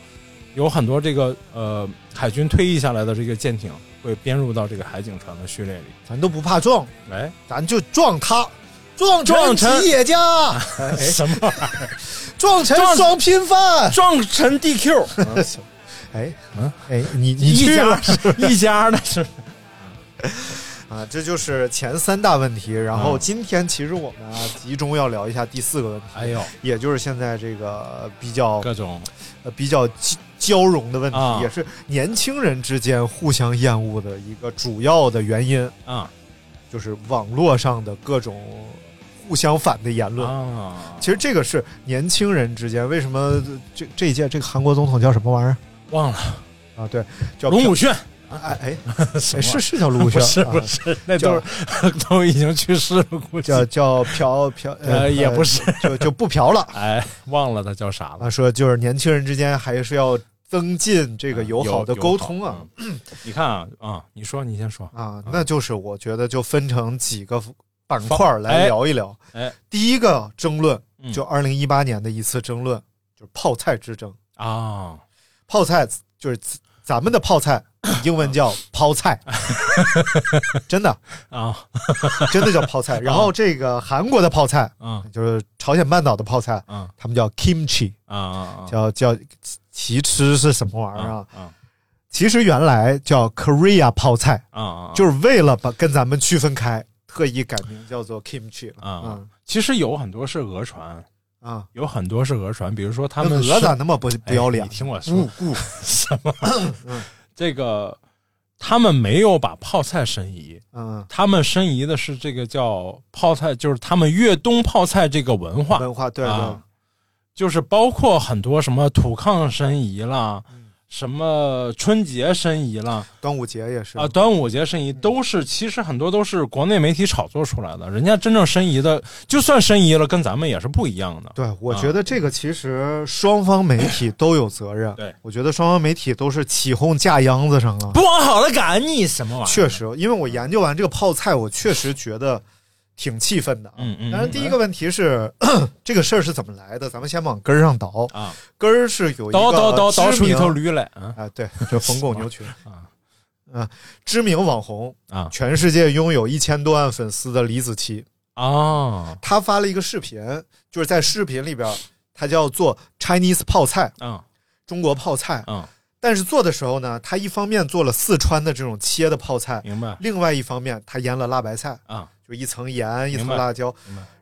Speaker 3: 有很多这个呃海军退役下来的这个舰艇会编入到这个海警船的序列里。
Speaker 2: 咱都不怕撞，
Speaker 3: 哎，
Speaker 2: 咱就撞他，撞
Speaker 3: 撞成
Speaker 2: 成企业家，哎
Speaker 3: 什么玩意儿？
Speaker 2: 撞成
Speaker 3: 撞
Speaker 2: 双拼饭，
Speaker 3: 撞成 DQ，
Speaker 2: 哎
Speaker 3: 嗯
Speaker 2: 哎，你你
Speaker 3: 一家一家的是
Speaker 2: 啊，这就是前三大问题。然后
Speaker 3: 嗯
Speaker 2: 今天其实我们啊集中要聊一下第四个问题，
Speaker 3: 哎呦，
Speaker 2: 也就是现在这个比较
Speaker 3: 各种
Speaker 2: 呃比较交交融的问题，
Speaker 3: 啊
Speaker 2: 也是年轻人之间互相厌恶的一个主要的原因，
Speaker 3: 啊
Speaker 2: 就是网络上的各种互相反的言论。
Speaker 3: 啊，
Speaker 2: 其实这个是年轻人之间为什么这这一届这个韩国总统叫什么玩意儿
Speaker 3: 忘了
Speaker 2: 啊？对，叫
Speaker 3: 龙武铉，
Speaker 2: 哎哎 是是叫卢
Speaker 3: 不是
Speaker 2: 啊
Speaker 3: 不是，那都是 都已经去世了，估计
Speaker 2: 叫叫嫖嫖
Speaker 3: 呃 也不是，
Speaker 2: 就就不嫖了
Speaker 3: 哎，忘了他叫啥了。
Speaker 2: 他。说就是年轻人之间还是要增进这个友好的沟通啊。
Speaker 3: 嗯你看啊啊，你说你先说
Speaker 2: 啊，那就是我觉得就分成几个板块来聊一聊。
Speaker 3: 哎，
Speaker 2: 第一个争论
Speaker 3: 嗯
Speaker 2: 就二零一八年的一次争论，就是泡菜之争。
Speaker 3: 啊，
Speaker 2: 泡菜就是咱们的泡菜，英文叫泡菜，真的。
Speaker 3: 啊，
Speaker 2: 真的叫泡菜。然后这个韩国的泡菜，
Speaker 3: 嗯
Speaker 2: 就是朝鲜半岛的泡菜，
Speaker 3: 嗯
Speaker 2: 他们叫 kimchi，
Speaker 3: 啊啊
Speaker 2: 叫叫其吃是什么玩意儿啊？
Speaker 3: 啊
Speaker 2: 其实原来叫 Korea 泡菜，
Speaker 3: 啊啊，
Speaker 2: 就是为了把跟咱们区分开，特意改名叫做 kimchi 了。
Speaker 3: 啊
Speaker 2: 嗯，
Speaker 3: 其实有很多是讹传，
Speaker 2: 啊，
Speaker 3: 有很多是讹传，比如说他们是
Speaker 2: 鹅咋那么不不要脸
Speaker 3: 哎你？听我说 什么？这个他们没有把泡菜申遗，
Speaker 2: 嗯，
Speaker 3: 他们申遗的是这个叫泡菜，就是他们粤东泡菜这个文化，
Speaker 2: 文化对对。
Speaker 3: 啊，就是包括很多什么土炕申遗啦，
Speaker 2: 嗯
Speaker 3: 什么春节申遗了，
Speaker 2: 端午节也是
Speaker 3: 啊，端午节申遗都是，其实很多都是国内媒体炒作出来的，人家真正申遗的，就算申遗了，跟咱们也是不一样的。
Speaker 2: 对，我觉得这个其实双方媒体都有责任。
Speaker 3: 对，
Speaker 2: 我觉得双方媒体都是起哄架秧子上了。
Speaker 3: 不往好了赶你什么玩意儿？
Speaker 2: 确实，因为我研究完这个泡菜，我确实觉得挺气愤的。
Speaker 3: 嗯嗯
Speaker 2: 当然，第一个问题是这个事儿是怎么来的？咱们先往根儿上倒。
Speaker 3: 啊，
Speaker 2: 根儿是有一个
Speaker 3: 倒倒倒倒出一头驴来啊
Speaker 2: 啊，对，就冯巩 牛群
Speaker 3: 啊
Speaker 2: 啊，知名网红
Speaker 3: 啊
Speaker 2: 全世界拥有一千多万粉丝的李子柒，
Speaker 3: 啊
Speaker 2: 他发了一个视频，就是在视频里边，他叫做 Chinese 泡菜，
Speaker 3: 啊
Speaker 2: 中国泡菜。
Speaker 3: 啊！
Speaker 2: 但是做的时候呢，他一方面做了四川的这种切的泡菜，
Speaker 3: 明白。
Speaker 2: 另外一方面他腌了辣白菜，
Speaker 3: 啊。
Speaker 2: 就一层盐一层辣椒。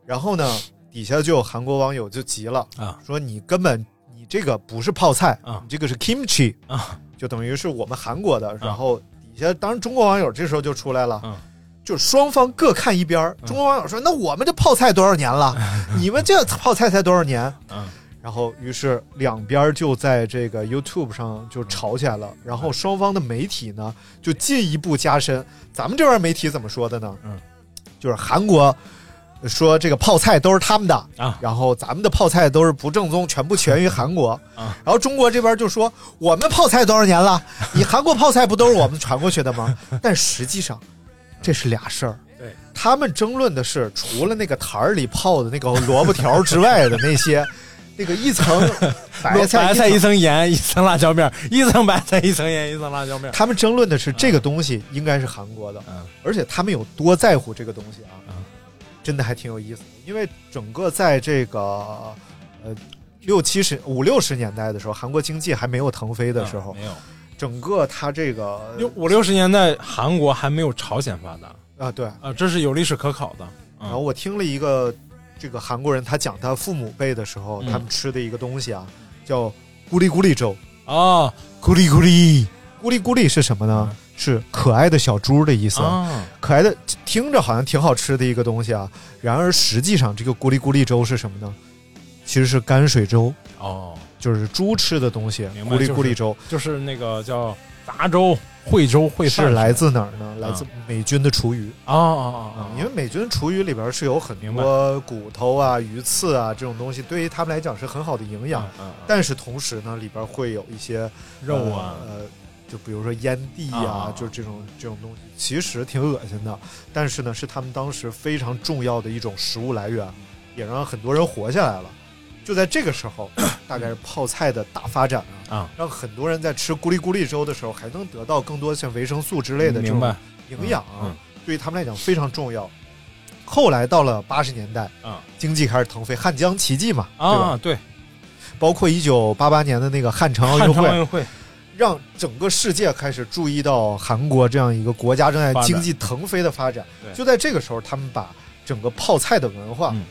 Speaker 2: 然后呢，底下就有韩国网友就急了，
Speaker 3: 啊。
Speaker 2: 说你根本你这个不是泡菜
Speaker 3: 啊。
Speaker 2: 你这个是 kimchi
Speaker 3: 啊。
Speaker 2: 就等于是我们韩国的。然后底下当然中国网友这时候就出来了，
Speaker 3: 嗯
Speaker 2: 就双方各看一边儿。中国网友说：“那我们这泡菜多少年了？你们这泡菜才多少年？”
Speaker 3: 嗯
Speaker 2: 然后，于是两边就在这个 YouTube 上就吵起来了。然后双方的媒体呢，就进一步加深。咱们这边媒体怎么说的呢？
Speaker 3: 嗯，
Speaker 2: 就是韩国说这个泡菜都是他们的
Speaker 3: 啊
Speaker 2: 然后咱们的泡菜都是不正宗，全部源于韩国
Speaker 3: 啊。
Speaker 2: 然后中国这边就说我们泡菜多少年了？你韩国泡菜不都是我们传过去的吗？但实际上这是俩事儿。
Speaker 3: 对，
Speaker 2: 他们争论的是除了那个坛儿里泡的那个萝卜条之外的那些。那个一层白
Speaker 3: 白
Speaker 2: 菜
Speaker 3: 菜一
Speaker 2: 层。
Speaker 3: 盐，一层辣椒面，一层白菜一层盐，一层辣椒面。
Speaker 2: 他们争论的是这个东西应该是韩国的，
Speaker 3: 嗯
Speaker 2: 而且他们有多在乎这个东西啊，
Speaker 3: 嗯
Speaker 2: 真的还挺有意思的。因为整个在这个呃六七十五六十年代的时候，韩国经济还没有腾飞的时候，
Speaker 3: 嗯没有
Speaker 2: 整个它这个
Speaker 3: 五六十年代，韩国还没有朝鲜发达
Speaker 2: 啊对，
Speaker 3: 啊，这是有历史可考的。
Speaker 2: 然后我听了一个这个韩国人，他讲他父母辈的时候，
Speaker 3: 嗯
Speaker 2: 他们吃的一个东西啊，叫咕哩咕哩粥。
Speaker 3: 啊，咕哩咕哩
Speaker 2: 咕哩咕哩是什么呢？是可爱的小猪的意思。
Speaker 3: 啊，
Speaker 2: 可爱的，听着好像挺好吃的一个东西啊。然而实际上，这个咕哩咕哩粥是什么呢？其实是泔水粥，
Speaker 3: 哦，
Speaker 2: 就是猪吃的东西。咕哩咕哩粥
Speaker 3: 就是那个叫杂粥、烩粥、烩饭
Speaker 2: 是来自哪儿呢？
Speaker 3: 嗯
Speaker 2: 来自美军的厨余。
Speaker 3: 啊啊啊啊！
Speaker 2: 因为美军厨余里边是有很多骨头啊、鱼刺啊这种东西，对于他们来讲是很好的营养。
Speaker 3: 嗯嗯
Speaker 2: 但是同时呢，里边会有一些
Speaker 3: 肉啊
Speaker 2: 呃，呃就比如说烟蒂
Speaker 3: 啊啊
Speaker 2: 啊，就这种这种东西，其实挺恶心的。但是呢，是他们当时非常重要的一种食物来源，也让很多人活下来了。就在这个时候，大概是泡菜的大发展啊，
Speaker 3: 啊，
Speaker 2: 让很多人在吃咕哩咕哩粥的时候，还能得到更多像维生素之类的这种营养啊，
Speaker 3: 嗯
Speaker 2: 对于他们来讲非常重要。后来到了八十年代，
Speaker 3: 啊
Speaker 2: 经济开始腾飞，汉江奇迹嘛，对吧？
Speaker 3: 啊，对，
Speaker 2: 包括一九八八年的那个汉城奥运会，
Speaker 3: 城奥运会。
Speaker 2: 让整个世界开始注意到韩国这样一个国家正在经济腾飞的发展。
Speaker 3: 对。
Speaker 2: 就在这个时候，他们把整个泡菜的文化
Speaker 3: 嗯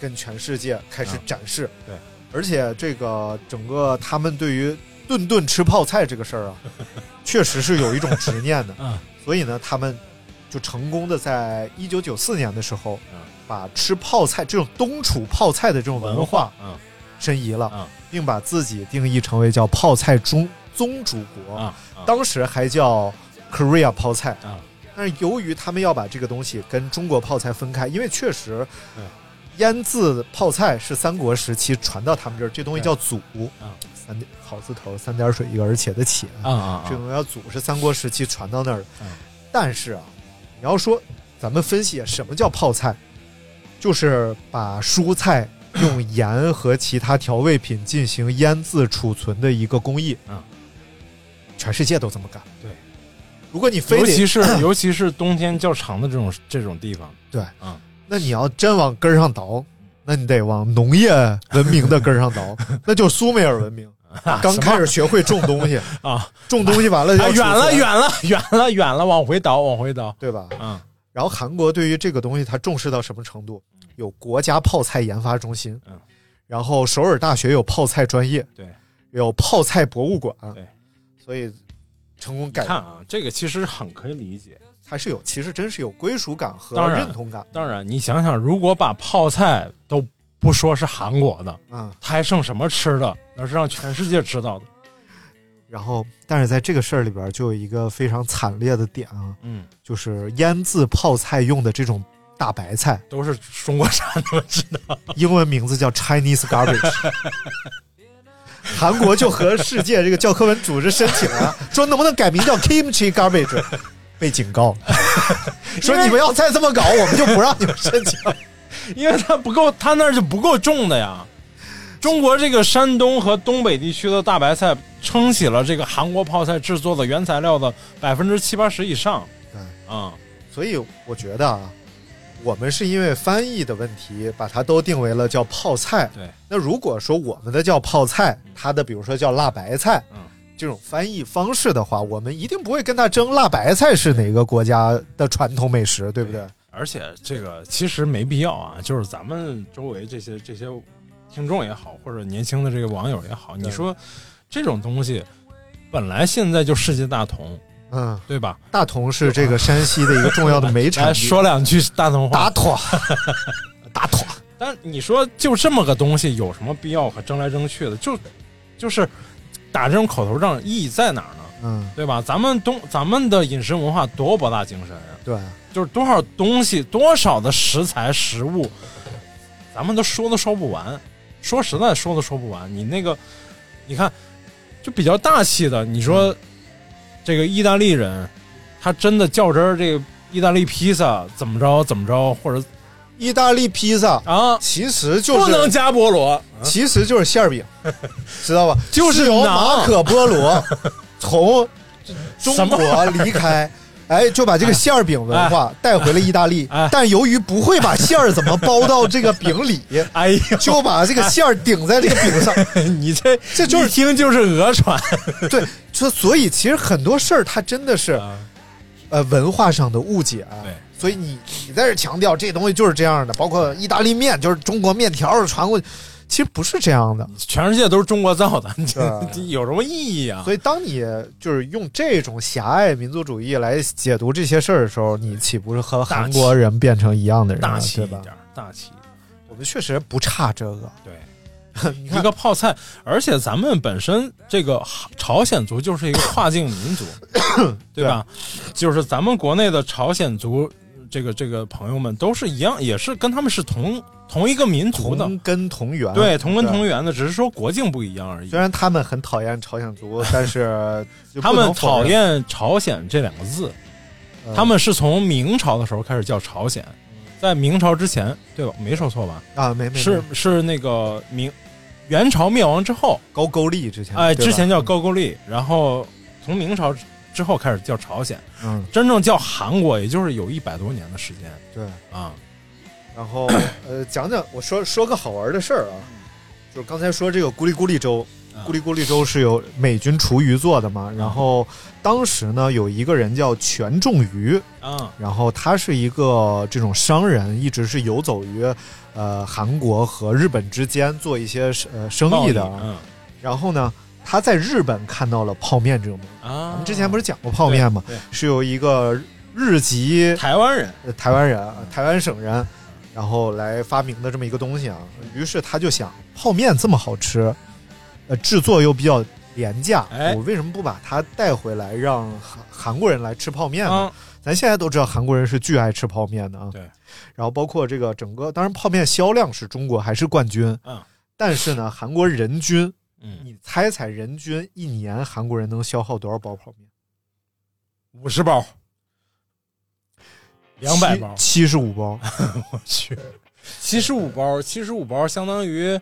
Speaker 2: 跟全世界开始
Speaker 3: 啊
Speaker 2: 展示。
Speaker 3: 对，
Speaker 2: 而且这个整个他们对于顿顿吃泡菜这个事儿啊，确实是有一种执念的。
Speaker 3: 嗯。
Speaker 2: 所以呢，他们就成功的在一九九四年的时候
Speaker 3: 嗯，
Speaker 2: 把吃泡菜这种东楚泡菜的这种文化
Speaker 3: 嗯。
Speaker 2: 申遗了，
Speaker 3: 嗯。
Speaker 2: 并把自己定义成为叫泡菜宗宗主国。
Speaker 3: 啊啊
Speaker 2: 当时还叫 Korea 泡菜。
Speaker 3: 啊，
Speaker 2: 但是由于他们要把这个东西跟中国泡菜分开，因为确实
Speaker 3: 嗯，
Speaker 2: 腌制泡菜是三国时期传到他们这儿，这东西叫祖。
Speaker 3: 啊，
Speaker 2: 三点好字头，三点水一个而且的且，
Speaker 3: 啊。啊
Speaker 2: 这种叫祖是三国时期传到那儿的。
Speaker 3: 嗯。
Speaker 2: 但是啊，你要说咱们分析什么叫泡菜，就是把蔬菜用盐和其他调味品进行腌制储存的一个工艺。
Speaker 3: 嗯，
Speaker 2: 全世界都这么干。
Speaker 3: 对，
Speaker 2: 如果你非得
Speaker 3: 尤其是 尤其是冬天较长的这种这种地方，
Speaker 2: 对，
Speaker 3: 嗯，
Speaker 2: 那你要真往根儿上倒，那你得往农业文明的根儿上倒，那就是苏美尔文明。刚开始学会种东西
Speaker 3: 啊，
Speaker 2: 种东西完了要
Speaker 3: 哎，远了远了远了远了，往回倒往回倒，
Speaker 2: 对吧？
Speaker 3: 嗯
Speaker 2: 然后韩国对于这个东西，它重视到什么程度？有国家泡菜研发中心，
Speaker 3: 嗯，
Speaker 2: 然后首尔大学有泡菜专业，
Speaker 3: 对，
Speaker 2: 有泡菜博物馆，
Speaker 3: 对，
Speaker 2: 所以成功改
Speaker 3: 看啊，这个其实很可以理解。
Speaker 2: 它是有，其实真是有归属感和认同感。
Speaker 3: 当然，你想想，如果把泡菜都不说是韩国的，
Speaker 2: 嗯，
Speaker 3: 它还剩什么吃的？那是让全世界知道的。
Speaker 2: 然后，但是在这个事儿里边，就有一个非常惨烈的点啊，
Speaker 3: 嗯，
Speaker 2: 就是腌制泡菜用的这种大白菜，
Speaker 3: 都是中国产的，我知道。
Speaker 2: 英文名字叫 Chinese garbage。韩国就和世界这个教科文组织申请了，说能不能改名叫 Kimchi garbage，被警告，说你们要再这么搞，我们就不让你们申请。
Speaker 3: 因为它不够，它那儿就不够种的呀。中国这个山东和东北地区的大白菜撑起了这个韩国泡菜制作的原材料的百分之七八十以上。
Speaker 2: 对
Speaker 3: 啊、
Speaker 2: 所以我觉得啊，我们是因为翻译的问题，把它都定为了叫泡菜。
Speaker 3: 对，
Speaker 2: 那如果说我们的叫泡菜，它的比如说叫辣白菜，
Speaker 3: 嗯，
Speaker 2: 这种翻译方式的话，我们一定不会跟他争辣白菜是哪个国家的传统美食，对不对？
Speaker 3: 而且这个其实没必要啊，就是咱们周围这些这些听众也好，或者年轻的这个网友也好，你说这种东西本来现在就世界大同，
Speaker 2: 嗯，
Speaker 3: 对吧？
Speaker 2: 大同是这个山西的一个重要的煤 产
Speaker 3: 来。说两句大同话，
Speaker 2: 打妥，打妥。
Speaker 3: 但你说就这么个东西，有什么必要可争来争去的？就就是打这种口头仗，意义在哪儿呢？
Speaker 2: 嗯，
Speaker 3: 对吧？咱们东咱们的饮食文化多博大精深啊！
Speaker 2: 对，
Speaker 3: 就是多少东西，多少的食材食物，咱们都说都说不完。说实在，说都说不完。你那个，你看，就比较大气的，你说这个意大利人，他真的较真儿，这个意大利披萨怎么着怎么着，或者
Speaker 2: 意大利披萨
Speaker 3: 啊，
Speaker 2: 其实就是
Speaker 3: 不能加菠萝，
Speaker 2: 其实就是馅儿饼，知道吧？
Speaker 3: 就是
Speaker 2: 由马可波罗 从中国离开。哎，就把这个馅儿饼文化带回了意大利，
Speaker 3: 哎。
Speaker 2: 但由于不会把馅儿怎么包到这个饼里，
Speaker 3: 哎呦，
Speaker 2: 就把这个馅儿顶在这个饼上。
Speaker 3: 你这
Speaker 2: 这就是
Speaker 3: 一听就是讹传，
Speaker 2: 对，说所以其实很多事儿它真的是，呃，文化上的误解。
Speaker 3: 对，
Speaker 2: 所以你你在这强调这东西就是这样的，包括意大利面就是中国面条传过去，其实不是这样的。
Speaker 3: 全世界都是中国造的，你这
Speaker 2: 对
Speaker 3: 有什么意义啊？
Speaker 2: 所以当你就是用这种狭隘民族主义来解读这些事儿的时候，你岂不是和韩国人变成一样的人了？
Speaker 3: 大气
Speaker 2: 吧？
Speaker 3: 一点，大气。
Speaker 2: 我们确实不差这个。
Speaker 3: 对，一个泡菜，而且咱们本身这个朝鲜族就是一个跨境民族，对吧？就是咱们国内的朝鲜族，这个这个朋友们都是一样，也是跟他们是同同一个民族的，
Speaker 2: 同根同源，
Speaker 3: 对，同根同源的，只是说国境不一样而已。
Speaker 2: 虽。然他们很讨厌朝鲜族，但是
Speaker 3: 他们讨厌朝鲜这两个字，
Speaker 2: 呃
Speaker 3: 他们是从明朝的时候开始叫朝鲜，在明朝之前，对吧？没说错吧？
Speaker 2: 啊，没没
Speaker 3: 是是那个明元朝灭亡之后，
Speaker 2: 高句丽之前，
Speaker 3: 哎，之前叫高句丽，然后从明朝之后开始叫朝鲜，
Speaker 2: 嗯，
Speaker 3: 真正叫韩国，也就是有一百多年的时间
Speaker 2: 对。
Speaker 3: 啊。
Speaker 2: 然后 呃，讲讲我说说个好玩的事儿啊，就是刚才说这个咕哩咕哩粥，
Speaker 3: 啊
Speaker 2: 咕哩咕哩粥是由美军厨余做的嘛。然后当时呢，有一个人叫全仲瑜，
Speaker 3: 嗯
Speaker 2: 然后他是一个这种商人，一直是游走于呃韩国和日本之间做一些呃生意的。
Speaker 3: 嗯
Speaker 2: 然后呢，他在日本看到了泡面这种东西。
Speaker 3: 啊，
Speaker 2: 我们之前不是讲过泡面吗？是由一个日籍
Speaker 3: 台湾人
Speaker 2: 呃台湾人、呃台湾省人，然后来发明的这么一个东西啊。于是他就想，泡面这么好吃，呃，制作又比较廉价，
Speaker 3: 哎
Speaker 2: 我为什么不把它带回来，让韩韩国人来吃泡面呢？
Speaker 3: 啊，
Speaker 2: 咱现在都知道韩国人是巨爱吃泡面的啊。
Speaker 3: 对。
Speaker 2: 然后包括这个整个，当然泡面销量是中国还是冠军，
Speaker 3: 嗯，
Speaker 2: 但是呢，韩国人均，
Speaker 3: 嗯，
Speaker 2: 你猜猜人均一年韩国人能消耗多少包泡面？
Speaker 3: 五十包，两百包，
Speaker 2: 七十五包。
Speaker 3: 我去，七十五包，七十五包相当于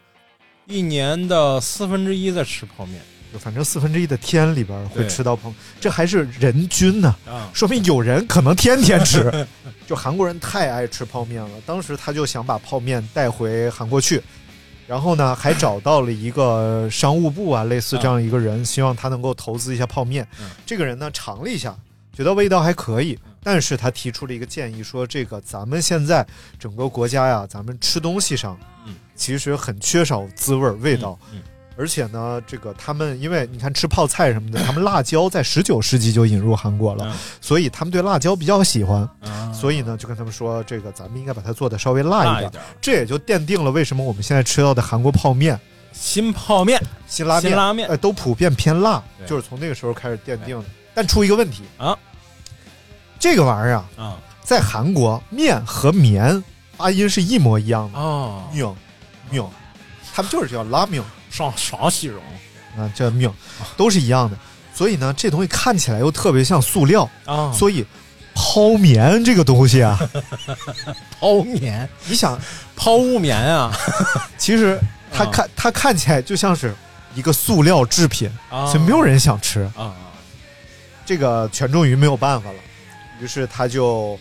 Speaker 3: 一年的四分之一在吃泡面
Speaker 2: 就反正四分之一的天里边会吃到泡面，这还是人均呢，
Speaker 3: 啊。
Speaker 2: 说明有人可能天天吃。就韩国人太爱吃泡面了，当时他就想把泡面带回韩国去，然后呢还找到了一个商务部啊，类似这样一个人，希望他能够投资一下泡面。
Speaker 3: 嗯。
Speaker 2: 这个人呢尝了一下，觉得味道还可以，但是他提出了一个建议，说这个咱们现在整个国家呀，咱们吃东西上，
Speaker 3: 嗯。
Speaker 2: 其实很缺少滋味儿味道。
Speaker 3: 嗯
Speaker 2: 而且呢，这个他们因为你看吃泡菜什么的，他们辣椒在十九世纪就引入韩国了，
Speaker 3: 嗯。
Speaker 2: 所以他们对辣椒比较喜欢，
Speaker 3: 啊。
Speaker 2: 所以呢就跟他们说，这个咱们应该把它做的稍微辣一点。这也就奠定了为什么我们现在吃到的韩国泡面、
Speaker 3: 新泡面。
Speaker 2: 新拉面、
Speaker 3: 新拉面。
Speaker 2: 呃，都普遍偏辣，就是从那个时候开始奠定。的。但出一个问题。
Speaker 3: 啊，
Speaker 2: 这个玩意儿啊，
Speaker 3: 啊。
Speaker 2: 在韩国面和棉发音是一模一样的，
Speaker 3: 哦，
Speaker 2: 命命，他们就是叫拉命。
Speaker 3: 双双喜荣
Speaker 2: 啊，这命都是一样的。所以呢，这东西看起来又特别像塑料，
Speaker 3: 啊，
Speaker 2: 所以抛棉这个东西啊，
Speaker 3: 抛棉
Speaker 2: 你想，
Speaker 3: 抛物棉啊
Speaker 2: 其实它
Speaker 3: 啊
Speaker 2: 看它看起来就像是一个塑料制品，
Speaker 3: 啊，
Speaker 2: 所以没有人想吃。
Speaker 3: 啊
Speaker 2: 这个权重鱼没有办法了，于是他就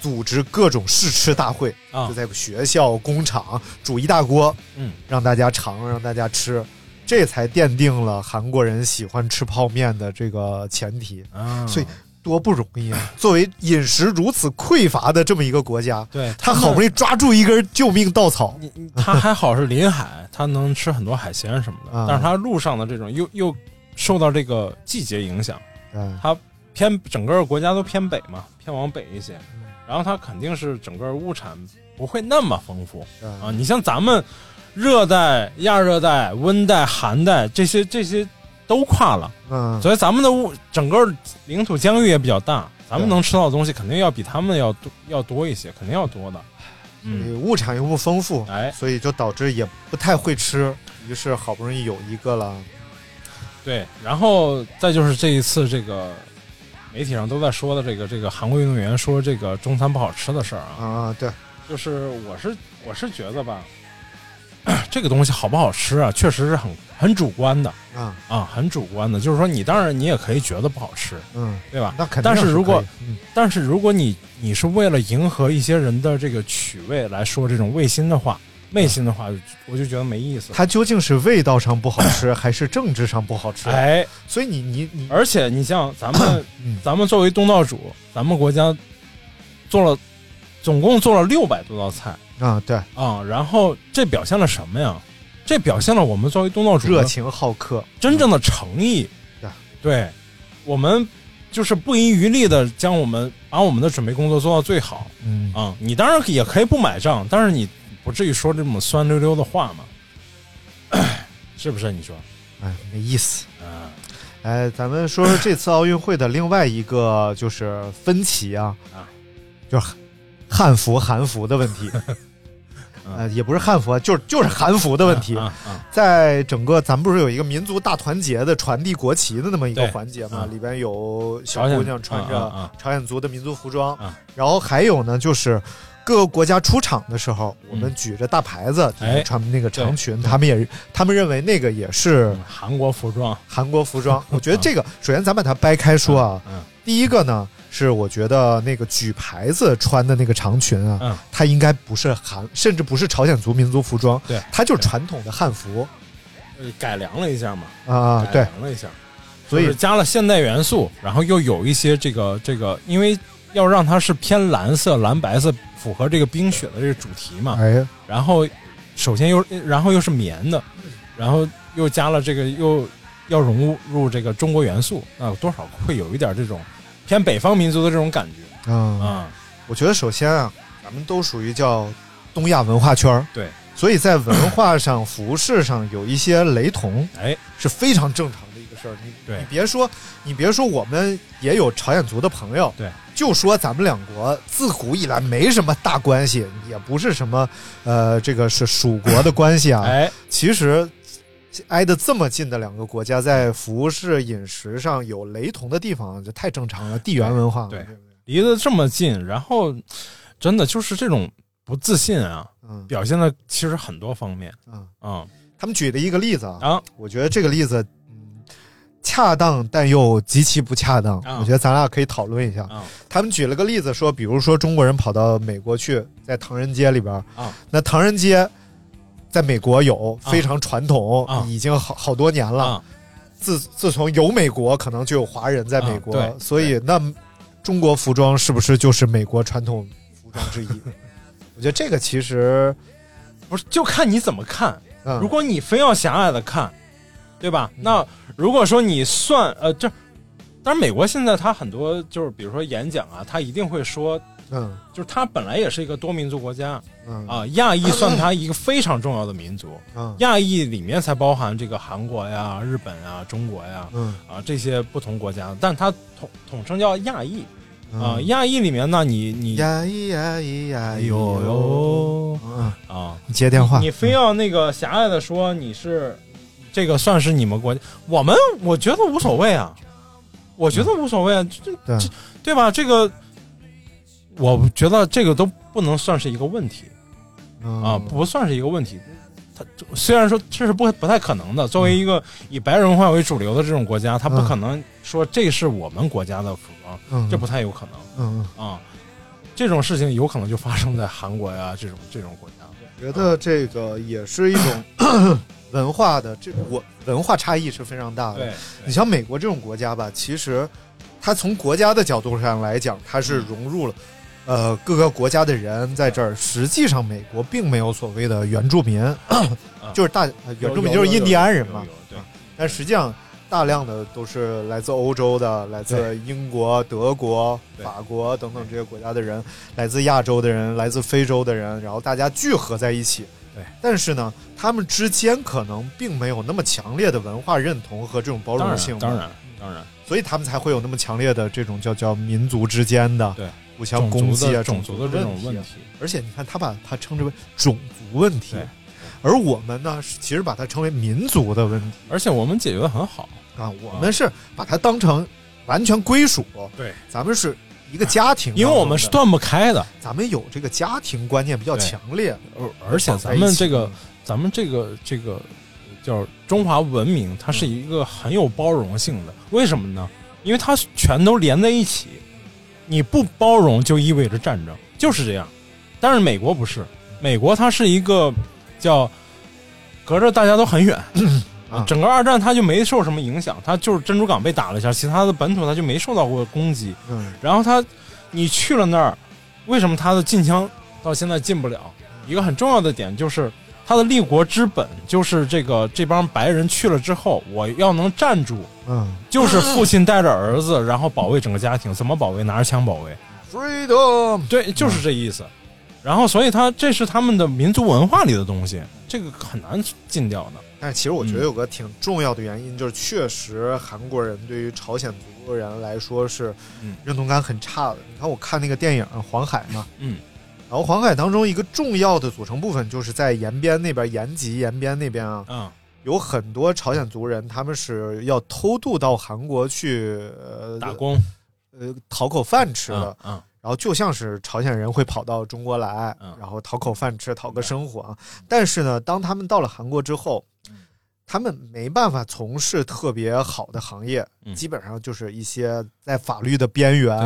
Speaker 2: 组织各种试吃大会，
Speaker 3: 啊。
Speaker 2: 就在学校、工厂煮一大锅，
Speaker 3: 嗯，
Speaker 2: 让大家尝，让大家吃。这才奠定了韩国人喜欢吃泡面的这个前提。
Speaker 3: 啊，
Speaker 2: 所以多不容易啊！作为饮食如此匮乏的这么一个国家，
Speaker 3: 对
Speaker 2: 他好不容易抓住一根救命稻草，
Speaker 3: 他还好是临海，他能吃很多海鲜什么的，
Speaker 2: 啊。
Speaker 3: 但是他路上的这种又又受到这个季节影响，
Speaker 2: 嗯，
Speaker 3: 它偏整个国家都偏北嘛，偏往北一些，然后它肯定是整个物产不会那么丰富
Speaker 2: 嗯
Speaker 3: 啊。你像咱们热带、亚热带、温带、寒带这些这些都跨了，
Speaker 2: 嗯，
Speaker 3: 所以咱们的物整个领土疆域也比较大，咱们能吃到的东西肯定要比他们要多要多一些，肯定要多的。嗯，
Speaker 2: 物产又不丰富，
Speaker 3: 哎，
Speaker 2: 所以就导致也不太会吃。于是好不容易有一个了，
Speaker 3: 对，然后再就是这一次这个媒体上都在说的这个这个韩国运动员说这个中餐不好吃的事儿啊，
Speaker 2: 啊，对，
Speaker 3: 就是我是我是觉得吧，这个东西好不好吃啊，确实是很很主观的。
Speaker 2: 啊。
Speaker 3: 啊，很主观的。就是说，你当然你也可以觉得不好吃，
Speaker 2: 嗯，
Speaker 3: 对吧？
Speaker 2: 那肯定
Speaker 3: 但是如果
Speaker 2: 嗯。
Speaker 3: 但是如果你你是为了迎合一些人的这个趣味来说这种味心的话、昧心的话，我就觉得没意思。
Speaker 2: 它究竟是味道上不好吃，还是政治上不好吃？
Speaker 3: 哎，
Speaker 2: 所以你你你，
Speaker 3: 而且你像咱们
Speaker 2: 嗯
Speaker 3: 咱们作为东道主，咱们国家做了总共做了六百多道菜
Speaker 2: 啊，对，
Speaker 3: 啊，然后这表现了什么呀？这表现了我们作为东道主
Speaker 2: 热情好客，
Speaker 3: 真正的诚意。
Speaker 2: 对
Speaker 3: 对，我们就是不遗余力的将我们把我们的准备工作做到最好。
Speaker 2: 嗯
Speaker 3: 啊，你当然也可以不买账，但是你不至于说这么酸溜溜的话嘛，是不是？你说？
Speaker 2: 哎，没意思。
Speaker 3: 啊，
Speaker 2: 哎，咱们说说这次奥运会的另外一个就是分歧啊，
Speaker 3: 啊，
Speaker 2: 就是汉服韩服的问题。呃，也不是汉服啊，就是就是韩服的问题。
Speaker 3: 啊啊
Speaker 2: 在整个咱们不是有一个民族大团结的传递国旗的那么一个环节嘛？
Speaker 3: 啊
Speaker 2: 里边有小姑娘穿着朝鲜族的民族服装，
Speaker 3: 啊
Speaker 2: 然后还有呢，就是各个国家出场的时候，我们举着大牌子，穿那个长裙，他们也他们认为那个也是
Speaker 3: 韩国服装。
Speaker 2: 韩国服装。我觉得这个，首先咱把它掰开说啊，
Speaker 3: 嗯
Speaker 2: 第一个呢。是我觉得那个举牌子穿的那个长裙啊，
Speaker 3: 嗯。
Speaker 2: 它应该不是韩，甚至不是朝鲜族民族服装，
Speaker 3: 对
Speaker 2: 它就是传统的汉服。
Speaker 3: 呃改良了一下嘛，
Speaker 2: 啊，
Speaker 3: 改
Speaker 2: 对，
Speaker 3: 良了一下，
Speaker 2: 所以
Speaker 3: 加了现代元素，然后又有一些这个这个，因为要让它是偏蓝色、蓝白色，符合这个冰雪的这个主题嘛。
Speaker 2: 哎，
Speaker 3: 然后首先又然后又是棉的，然后又加了这个又要融入这个中国元素，那多少会有一点这种偏北方民族的这种感觉？
Speaker 2: 嗯
Speaker 3: 啊。
Speaker 2: 我觉得首先啊，咱们都属于叫东亚文化圈儿。
Speaker 3: 对，
Speaker 2: 所以在文化上、服饰上有一些雷同，
Speaker 3: 哎，
Speaker 2: 是非常正常的一个事儿。你你别说，你别说，我们也有朝鲜族的朋友，
Speaker 3: 对，
Speaker 2: 就说咱们两国自古以来没什么大关系，也不是什么呃，这个是属国的关系啊。
Speaker 3: 哎，
Speaker 2: 其实挨得这么近的两个国家，在服饰、饮食上有雷同的地方，就太正常了，地缘文化。
Speaker 3: 对，离得这么近，然后真的就是这种不自信啊，
Speaker 2: 嗯
Speaker 3: 表现的其实很多方面
Speaker 2: 嗯。
Speaker 3: 嗯
Speaker 2: 他们举的一个例子啊，
Speaker 3: 啊
Speaker 2: 我觉得这个例子，嗯，恰当但又极其不恰当。
Speaker 3: 啊
Speaker 2: 我觉得咱俩可以讨论一下。
Speaker 3: 啊
Speaker 2: 他们举了个例子说，比如说中国人跑到美国去，在唐人街里边，
Speaker 3: 啊
Speaker 2: 那唐人街在美国有非常传统，
Speaker 3: 啊
Speaker 2: 已经好好多年了。
Speaker 3: 啊
Speaker 2: 自自从有美国，可能就有华人在美国，所以那中国服装是不是就是美国传统服装之一？我觉得这个其实，
Speaker 3: 不是就看你怎么看。
Speaker 2: 嗯，
Speaker 3: 如果你非要狭隘的看，对吧？那如果说你算呃这。当然，美国现在他很多就是，比如说演讲啊，他一定会说，
Speaker 2: 嗯。
Speaker 3: 就是他本来也是一个多民族国家
Speaker 2: 嗯。
Speaker 3: 啊，亚裔算他一个非常重要的民族，
Speaker 2: 嗯。
Speaker 3: 亚裔里面才包含这个韩国呀、日本啊、中国呀，
Speaker 2: 嗯。
Speaker 3: 啊这些不同国家，但他统统称叫亚裔啊。
Speaker 2: 嗯
Speaker 3: 亚裔里面呢，你你
Speaker 2: 呀咿呀咿呀咿
Speaker 3: 有哟
Speaker 2: 嗯，
Speaker 3: 啊，
Speaker 2: 你接电话，
Speaker 3: 你非要那个狭隘的说你是这个算是你们国家，我们我觉得无所谓啊，我觉得无所谓啊，这
Speaker 2: 对
Speaker 3: 这对吧？这个我觉得这个都不能算是一个问题
Speaker 2: 嗯
Speaker 3: 啊，不算是一个问题。它虽然说这是不不太可能的，作为一个以白人文化为主流的这种国家，它不
Speaker 2: 嗯
Speaker 3: 可能说这是我们国家的服装，
Speaker 2: 嗯
Speaker 3: 这不太有可能
Speaker 2: 嗯嗯。
Speaker 3: 啊。这种事情有可能就发生在韩国呀这种这种国家。
Speaker 2: 我觉得这个也是一种 文化的这我文化差异是非常大的。
Speaker 3: 对，
Speaker 2: 你像美国这种国家吧，其实它从国家的角度上来讲，它是融入了。呃，各个国家的人在这儿，实际上美国并没有所谓的原住民，就是大呃原住民就是印第安人嘛。
Speaker 3: 对，
Speaker 2: 但实际上大量的都是来自欧洲的、来自英国、德国、法国等等这些国家的人，来自亚洲的人、来自非洲的人，然后大家聚合在一起。
Speaker 3: 对，
Speaker 2: 但是呢，他们之间可能并没有那么强烈的文化认同和这种包容性，
Speaker 3: 当然当然，
Speaker 2: 所以他们才会有那么强烈的这种叫叫民族之间的
Speaker 3: 对。
Speaker 2: 互相攻击啊、
Speaker 3: 的种族的这种问
Speaker 2: 题。而且你看，他把它称之为种族问题，而我们呢，其实把它称为民族的问题。
Speaker 3: 而且我们解决的很好。
Speaker 2: 啊，我们是把它当成完全归属，
Speaker 3: 对，
Speaker 2: 咱们是一个家庭
Speaker 3: 因为我们是断不开的，
Speaker 2: 咱们有这个家庭观念比较强烈，
Speaker 3: 而而且咱们这个咱们这个这个叫中华文明，它是一个很有包容性的。为什么呢？因为它全都连在一起，你不包容就意味着战争，就是这样。但是美国不是，美国它是一个叫隔着大家都很远。
Speaker 2: 啊
Speaker 3: 整个二战他就没受什么影响，他就是珍珠港被打了一下，其他的本土他就没受到过攻击。
Speaker 2: 嗯
Speaker 3: 然后他，你去了那儿，为什么他的禁枪到现在禁不了？一个很重要的点就是他的立国之本，就是这个这帮白人去了之后，我要能站住，
Speaker 2: 嗯，
Speaker 3: 就是父亲带着儿子，然后保卫整个家庭，怎么保卫？拿着枪保卫。
Speaker 2: freedom，
Speaker 3: 对，就是这意思。然后，所以他这是他们的民族文化里的东西，这个很难禁掉的。
Speaker 2: 但是其实我觉
Speaker 3: 嗯
Speaker 2: 得有个挺重要的原因，就是确实韩国人对于朝鲜族人来说是
Speaker 3: 嗯
Speaker 2: 认同感很差的。你看我看那个电影《黄海》嘛，
Speaker 3: 嗯，
Speaker 2: 然后黄海当中一个重要的组成部分就是在延边那边，延吉延边那边啊，
Speaker 3: 嗯，
Speaker 2: 有很多朝鲜族人，他们是要偷渡到韩国去呃
Speaker 3: 打工，
Speaker 2: 呃讨口饭吃的。
Speaker 3: 嗯嗯
Speaker 2: 然后就像是朝鲜人会跑到中国来，
Speaker 3: 嗯
Speaker 2: 然后讨口饭吃，讨个生活啊。但是呢，当他们到了韩国之后，他们没办法从事特别好的行业，
Speaker 3: 嗯。
Speaker 2: 基本上就是一些在法律的边缘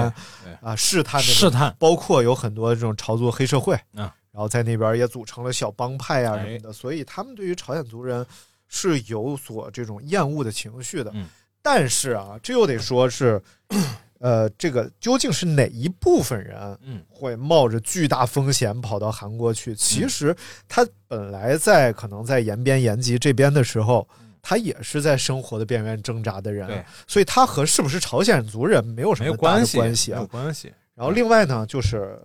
Speaker 2: 啊试探的
Speaker 3: 试探，
Speaker 2: 包括有很多这种朝族黑社会
Speaker 3: 啊，
Speaker 2: 然后在那边也组成了小帮派啊
Speaker 3: 哎。
Speaker 2: 什么的，所以他们对于朝鲜族人是有所这种厌恶的情绪的。
Speaker 3: 嗯。
Speaker 2: 但是啊，这又得说是，呃，这个究竟是哪一部分人，
Speaker 3: 嗯，
Speaker 2: 会冒着巨大风险跑到韩国去？其实他本来在可能在延边、延吉这边的时候，他也是在生活的边缘挣扎的人，
Speaker 3: 对，
Speaker 2: 所以他和是不是朝鲜族人没有什么
Speaker 3: 关系，
Speaker 2: 关系啊。
Speaker 3: 没有。关系。
Speaker 2: 然后另外呢，就是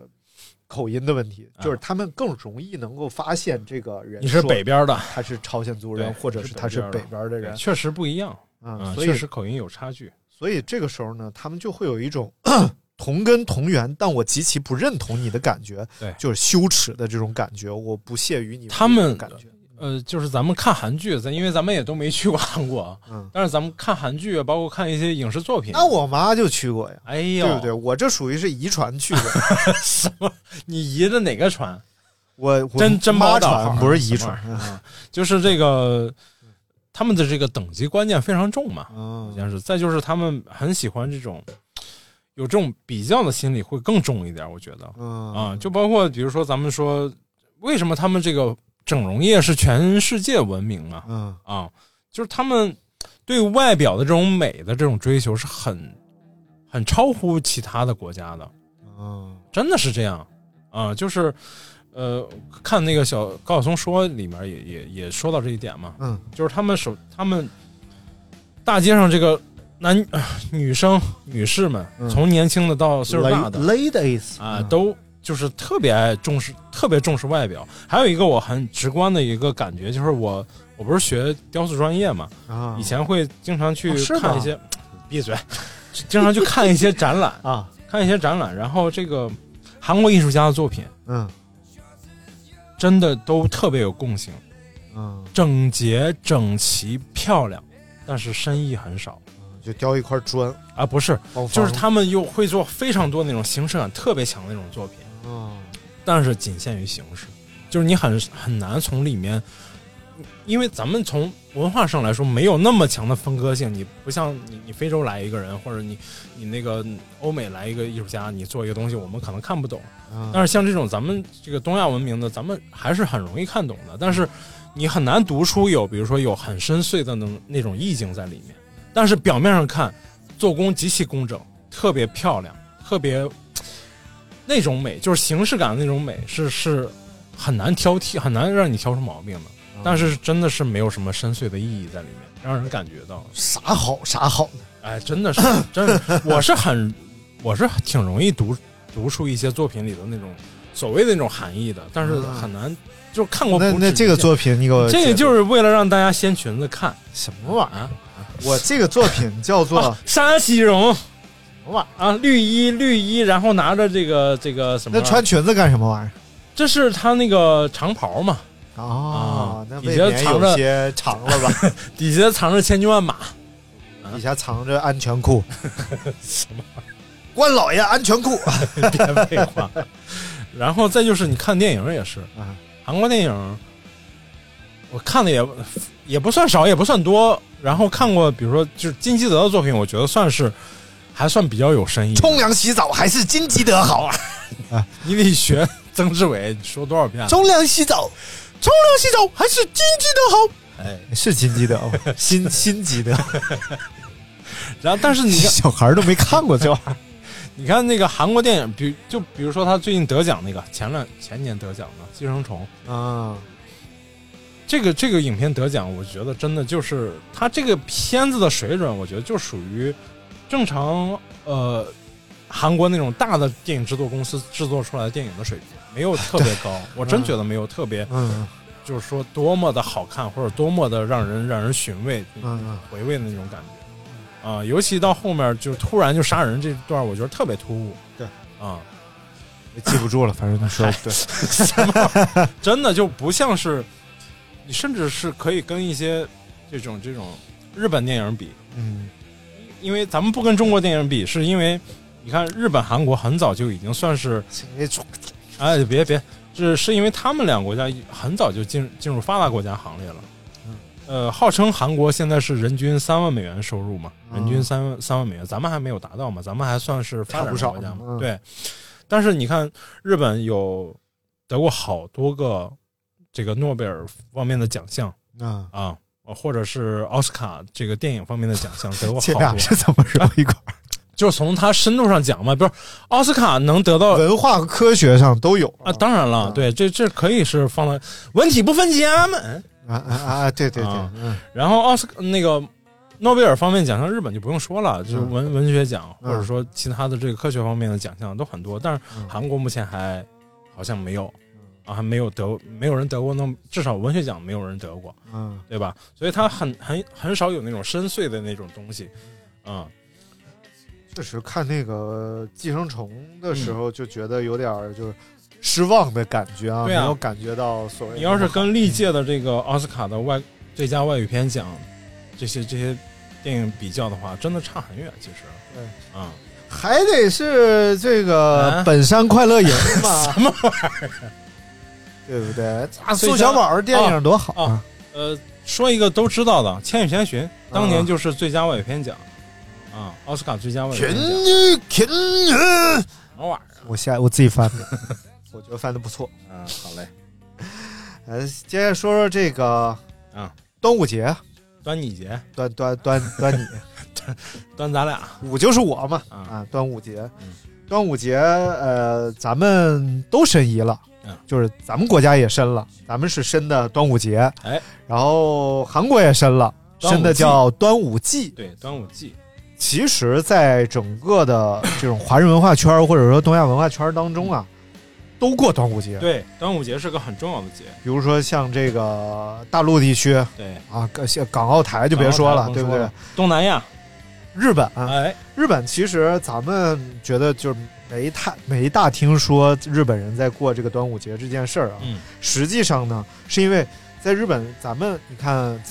Speaker 2: 口音的问题，
Speaker 3: 啊
Speaker 2: 就是他们更容易能够发现这个人
Speaker 3: 你是北边的，
Speaker 2: 他是朝鲜族人，或者是他是北边的人。
Speaker 3: 确实不一样。
Speaker 2: 啊，
Speaker 3: 嗯，
Speaker 2: 所以
Speaker 3: 确实口音有差距。
Speaker 2: 所以这个时候呢，他们就会有一种 同根同源，但我极其不认同你的感觉，
Speaker 3: 对
Speaker 2: 就是羞耻的这种感觉，我不屑于你
Speaker 3: 他们
Speaker 2: 感觉，
Speaker 3: 呃，就是咱们看韩剧，咱因为咱们也都没去过韩国，啊
Speaker 2: 嗯，
Speaker 3: 但是咱们看韩剧，包括看一些影视作品，
Speaker 2: 那我妈就去过呀，
Speaker 3: 哎呦，
Speaker 2: 对不对？我这属于是遗传去过，
Speaker 3: 什么？你移的哪个传？
Speaker 2: 我我
Speaker 3: 真真
Speaker 2: 妈
Speaker 3: 宝岛
Speaker 2: 传不是遗传
Speaker 3: 啊，就是这个他们的这个等级观念非常重嘛，
Speaker 2: 嗯
Speaker 3: 好像是。再就是他们很喜欢这种有这种比较的心理会更重一点，我觉得。
Speaker 2: 嗯
Speaker 3: 啊，就包括比如说咱们说为什么他们这个整容业是全世界闻名啊？
Speaker 2: 嗯
Speaker 3: 啊，就是他们对外表的这种美的这种追求是很很超乎其他的国家的，
Speaker 2: 嗯
Speaker 3: 真的是这样。啊，就是呃，看那个小高晓松说里面也也也说到这一点嘛，
Speaker 2: 嗯。
Speaker 3: 就是他们手他们大街上这个男、呃女生女士们，
Speaker 2: 嗯
Speaker 3: 从年轻的到岁数大的
Speaker 2: ladies
Speaker 3: 啊，
Speaker 2: 嗯。
Speaker 3: 都就是特别爱重视，特别重视外表。还有一个我很直观的一个感觉，就是我我不是学雕塑专业嘛，
Speaker 2: 啊
Speaker 3: 以前会经常去
Speaker 2: 哦是吗
Speaker 3: 看一些，闭嘴，经常去看一些展览，
Speaker 2: 啊。
Speaker 3: 看一些展览，然后这个韩国艺术家的作品
Speaker 2: 嗯
Speaker 3: 真的都特别有共性，
Speaker 2: 嗯，
Speaker 3: 整洁、整齐、漂亮，但是深意很少。
Speaker 2: 就雕一块砖，
Speaker 3: 啊，不是，就是他们又会做非常多那种形式感特别强的那种作品，
Speaker 2: 嗯。
Speaker 3: 但是仅限于形式，就是你很很难从里面，因为咱们从文化上来说没有那么强的分割性，你不像你你非洲来一个人，或者你你那个欧美来一个艺术家，你做一个东西我们可能看不懂，
Speaker 2: 嗯
Speaker 3: 但是像这种咱们这个东亚文明的，咱们还是很容易看懂的，但是你很难读出有比如说有很深邃的那那种意境在里面，但是表面上看做工极其工整，特别漂亮，特别那种美，就是形式感的那种美，是是很难挑剔，很难让你挑出毛病的。但是真的是没有什么深邃的意义在里面，让人感觉到。
Speaker 2: 啥好啥好呢，
Speaker 3: 哎，真的是，真是，我是很，我是挺容易读读出一些作品里的那种所谓的那种含义的，但是很难，就看过
Speaker 2: 那
Speaker 3: 不
Speaker 2: 那这个作品你给我
Speaker 3: 这个就是为了让大家掀裙子看。
Speaker 2: 什么玩意儿？
Speaker 3: 啊，
Speaker 2: 我这个作品叫做
Speaker 3: 啊沙西荣
Speaker 2: 什么玩意儿？
Speaker 3: 啊，绿衣绿衣，然后拿着这个这个什么，
Speaker 2: 那穿裙子干什么玩意儿？
Speaker 3: 这是他那个长袍嘛，
Speaker 2: 哦，那
Speaker 3: 底
Speaker 2: 未免
Speaker 3: 下藏着
Speaker 2: 有些长了吧？
Speaker 3: 底下藏着千军万马，
Speaker 2: 底下藏着安全裤，
Speaker 3: 什 么
Speaker 2: 关老爷安全裤。
Speaker 3: 别废话。然后再就是你看电影也是，
Speaker 2: 啊
Speaker 3: 韩国电影我看的也也不算少，也不算多。然后看过，比如说就是金基德的作品，我觉得算是还算比较有深意。
Speaker 2: 冲凉洗澡还是金基德好啊！
Speaker 3: 啊你得学曾志伟说多少遍了？
Speaker 2: 冲凉洗澡，
Speaker 3: 冲凉洗澡还是金基德好？
Speaker 2: 哎，是金基德，新新基德。
Speaker 3: 然后，但是你看，
Speaker 2: 小孩都没看过这玩意儿。
Speaker 3: 你看那个韩国电影，比就比如说他最近得奖那个，前两前年得奖的《寄生虫》
Speaker 2: 啊，
Speaker 3: 这个这个影片得奖，我觉得真的就是他这个片子的水准，我觉得就属于正常呃韩国那种大的电影制作公司制作出来的电影的水平，没有特别高。我真觉得没有特别，
Speaker 2: 嗯，
Speaker 3: 就是说多么的好看或者多么的让人让人寻味、
Speaker 2: 嗯
Speaker 3: 回味的那种感觉。啊、尤其到后面就突然就杀人这段，我觉得特别突兀。
Speaker 2: 对，
Speaker 3: 啊、
Speaker 2: 记不住了，反正他说对，
Speaker 3: 真的就不像是，你甚至是可以跟一些这种这种日本电影比，
Speaker 2: 嗯，
Speaker 3: 因为咱们不跟中国电影比，是因为你看日本、韩国很早就已经算是，哎，别别，是是因为他们两个国家很早就进进入发达国家行列了。呃，号称韩国现在是人均三万美元收入嘛，人均三万三万美元，咱们还没有达到嘛，咱们还算是发展中国家嘛，
Speaker 2: 嗯
Speaker 3: 对。但是你看，日本有得过好多个这个诺贝尔方面的奖项
Speaker 2: 啊
Speaker 3: 啊，或者是奥斯卡这个电影方面的奖项得过 好多。
Speaker 2: 俩是怎么揉一块儿？
Speaker 3: 就是从它深度上讲嘛，不是奥斯卡能得到
Speaker 2: 文化和科学上都有
Speaker 3: 啊，当然了，对，这这可以是放在文体不分家嘛
Speaker 2: 啊啊啊！对对对，
Speaker 3: 啊
Speaker 2: 嗯。
Speaker 3: 然后奥斯那个诺贝尔方面奖项，日本就不用说了，就是文文学奖
Speaker 2: 嗯。
Speaker 3: 或者说其他的这个科学方面的奖项都很多，但是
Speaker 2: 嗯。
Speaker 3: 韩国目前还好像没有啊，还没有得，没有人得过那至少文学奖没有人得过，
Speaker 2: 嗯，
Speaker 3: 对吧？所以他很很很少有那种深邃的那种东西，啊、
Speaker 2: 确实看那个寄生虫的时候，就觉得有点就是失望的感觉啊，没有感觉到所谓
Speaker 3: 你要是跟历届的这个奥斯卡的外最佳外语片奖这些这些电影比较的话，真的差很远。其实，
Speaker 2: 对，
Speaker 3: 啊、
Speaker 2: 还得是这个
Speaker 3: 啊？
Speaker 2: 本山快乐营嘛，
Speaker 3: 什么玩意儿？
Speaker 2: 对不对？啊，宋小宝的电影多好
Speaker 3: 啊！呃，说一个都知道的，《千与千寻》当年就是最佳外语片奖啊，奥斯卡最佳外语什么玩意儿？
Speaker 2: 我下 我自己翻的，我觉得翻的不错。
Speaker 3: 嗯，好嘞。
Speaker 2: 呃，接着说说这个
Speaker 3: 啊，
Speaker 2: 端午节，
Speaker 3: 端你节，
Speaker 2: 端端端端你，
Speaker 3: 端咱俩
Speaker 2: 午就是我嘛啊，端午节，端午节，呃，咱们都申遗了。
Speaker 3: 嗯
Speaker 2: 就是咱们国家也申了，咱们是申的端午节，
Speaker 3: 哎，
Speaker 2: 然后韩国也申了，
Speaker 3: 端午
Speaker 2: 申的叫端午祭。
Speaker 3: 对，端午祭。
Speaker 2: 其实，在整个的这种华人文化圈或者说东亚文化圈当中啊，都过端午节。，
Speaker 3: 对，端午节是个很重要的节。
Speaker 2: 比如说像这个大陆地区
Speaker 3: 对
Speaker 2: 啊，像港澳台就别说了，对不对？？
Speaker 3: 东南亚，
Speaker 2: 日本，
Speaker 3: 哎，
Speaker 2: 日本其实咱们觉得就是没太没大听说日本人在过这个端午节这件事儿啊。
Speaker 3: 嗯，
Speaker 2: 实际上呢，是因为在日本，咱们你看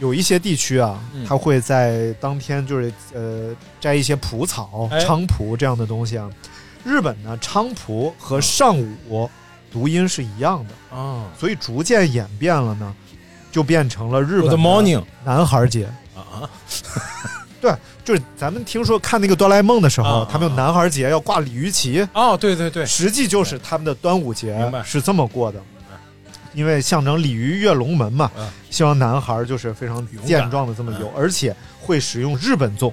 Speaker 2: 有一些地区啊，
Speaker 3: 嗯。
Speaker 2: 它会在当天就是呃摘一些蒲草、
Speaker 3: 哎。
Speaker 2: 菖蒲这样的东西啊。日本呢，菖蒲和上午读音是一样的，
Speaker 3: 啊。
Speaker 2: 所以逐渐演变了呢，就变成了日本
Speaker 3: Good
Speaker 2: 的
Speaker 3: morning
Speaker 2: 男孩节。
Speaker 3: 啊，
Speaker 2: 对，就是咱们听说看那个哆啦 A 梦的时候，
Speaker 3: 啊
Speaker 2: 他们有男孩节要挂鲤鱼旗，
Speaker 3: 哦，对对对，
Speaker 2: 实际就是他们的端午节是这么过的，因为象征鲤鱼跃龙门嘛，
Speaker 3: 嗯
Speaker 2: 希望男孩就是非常健壮的这么游，而且会使用日本粽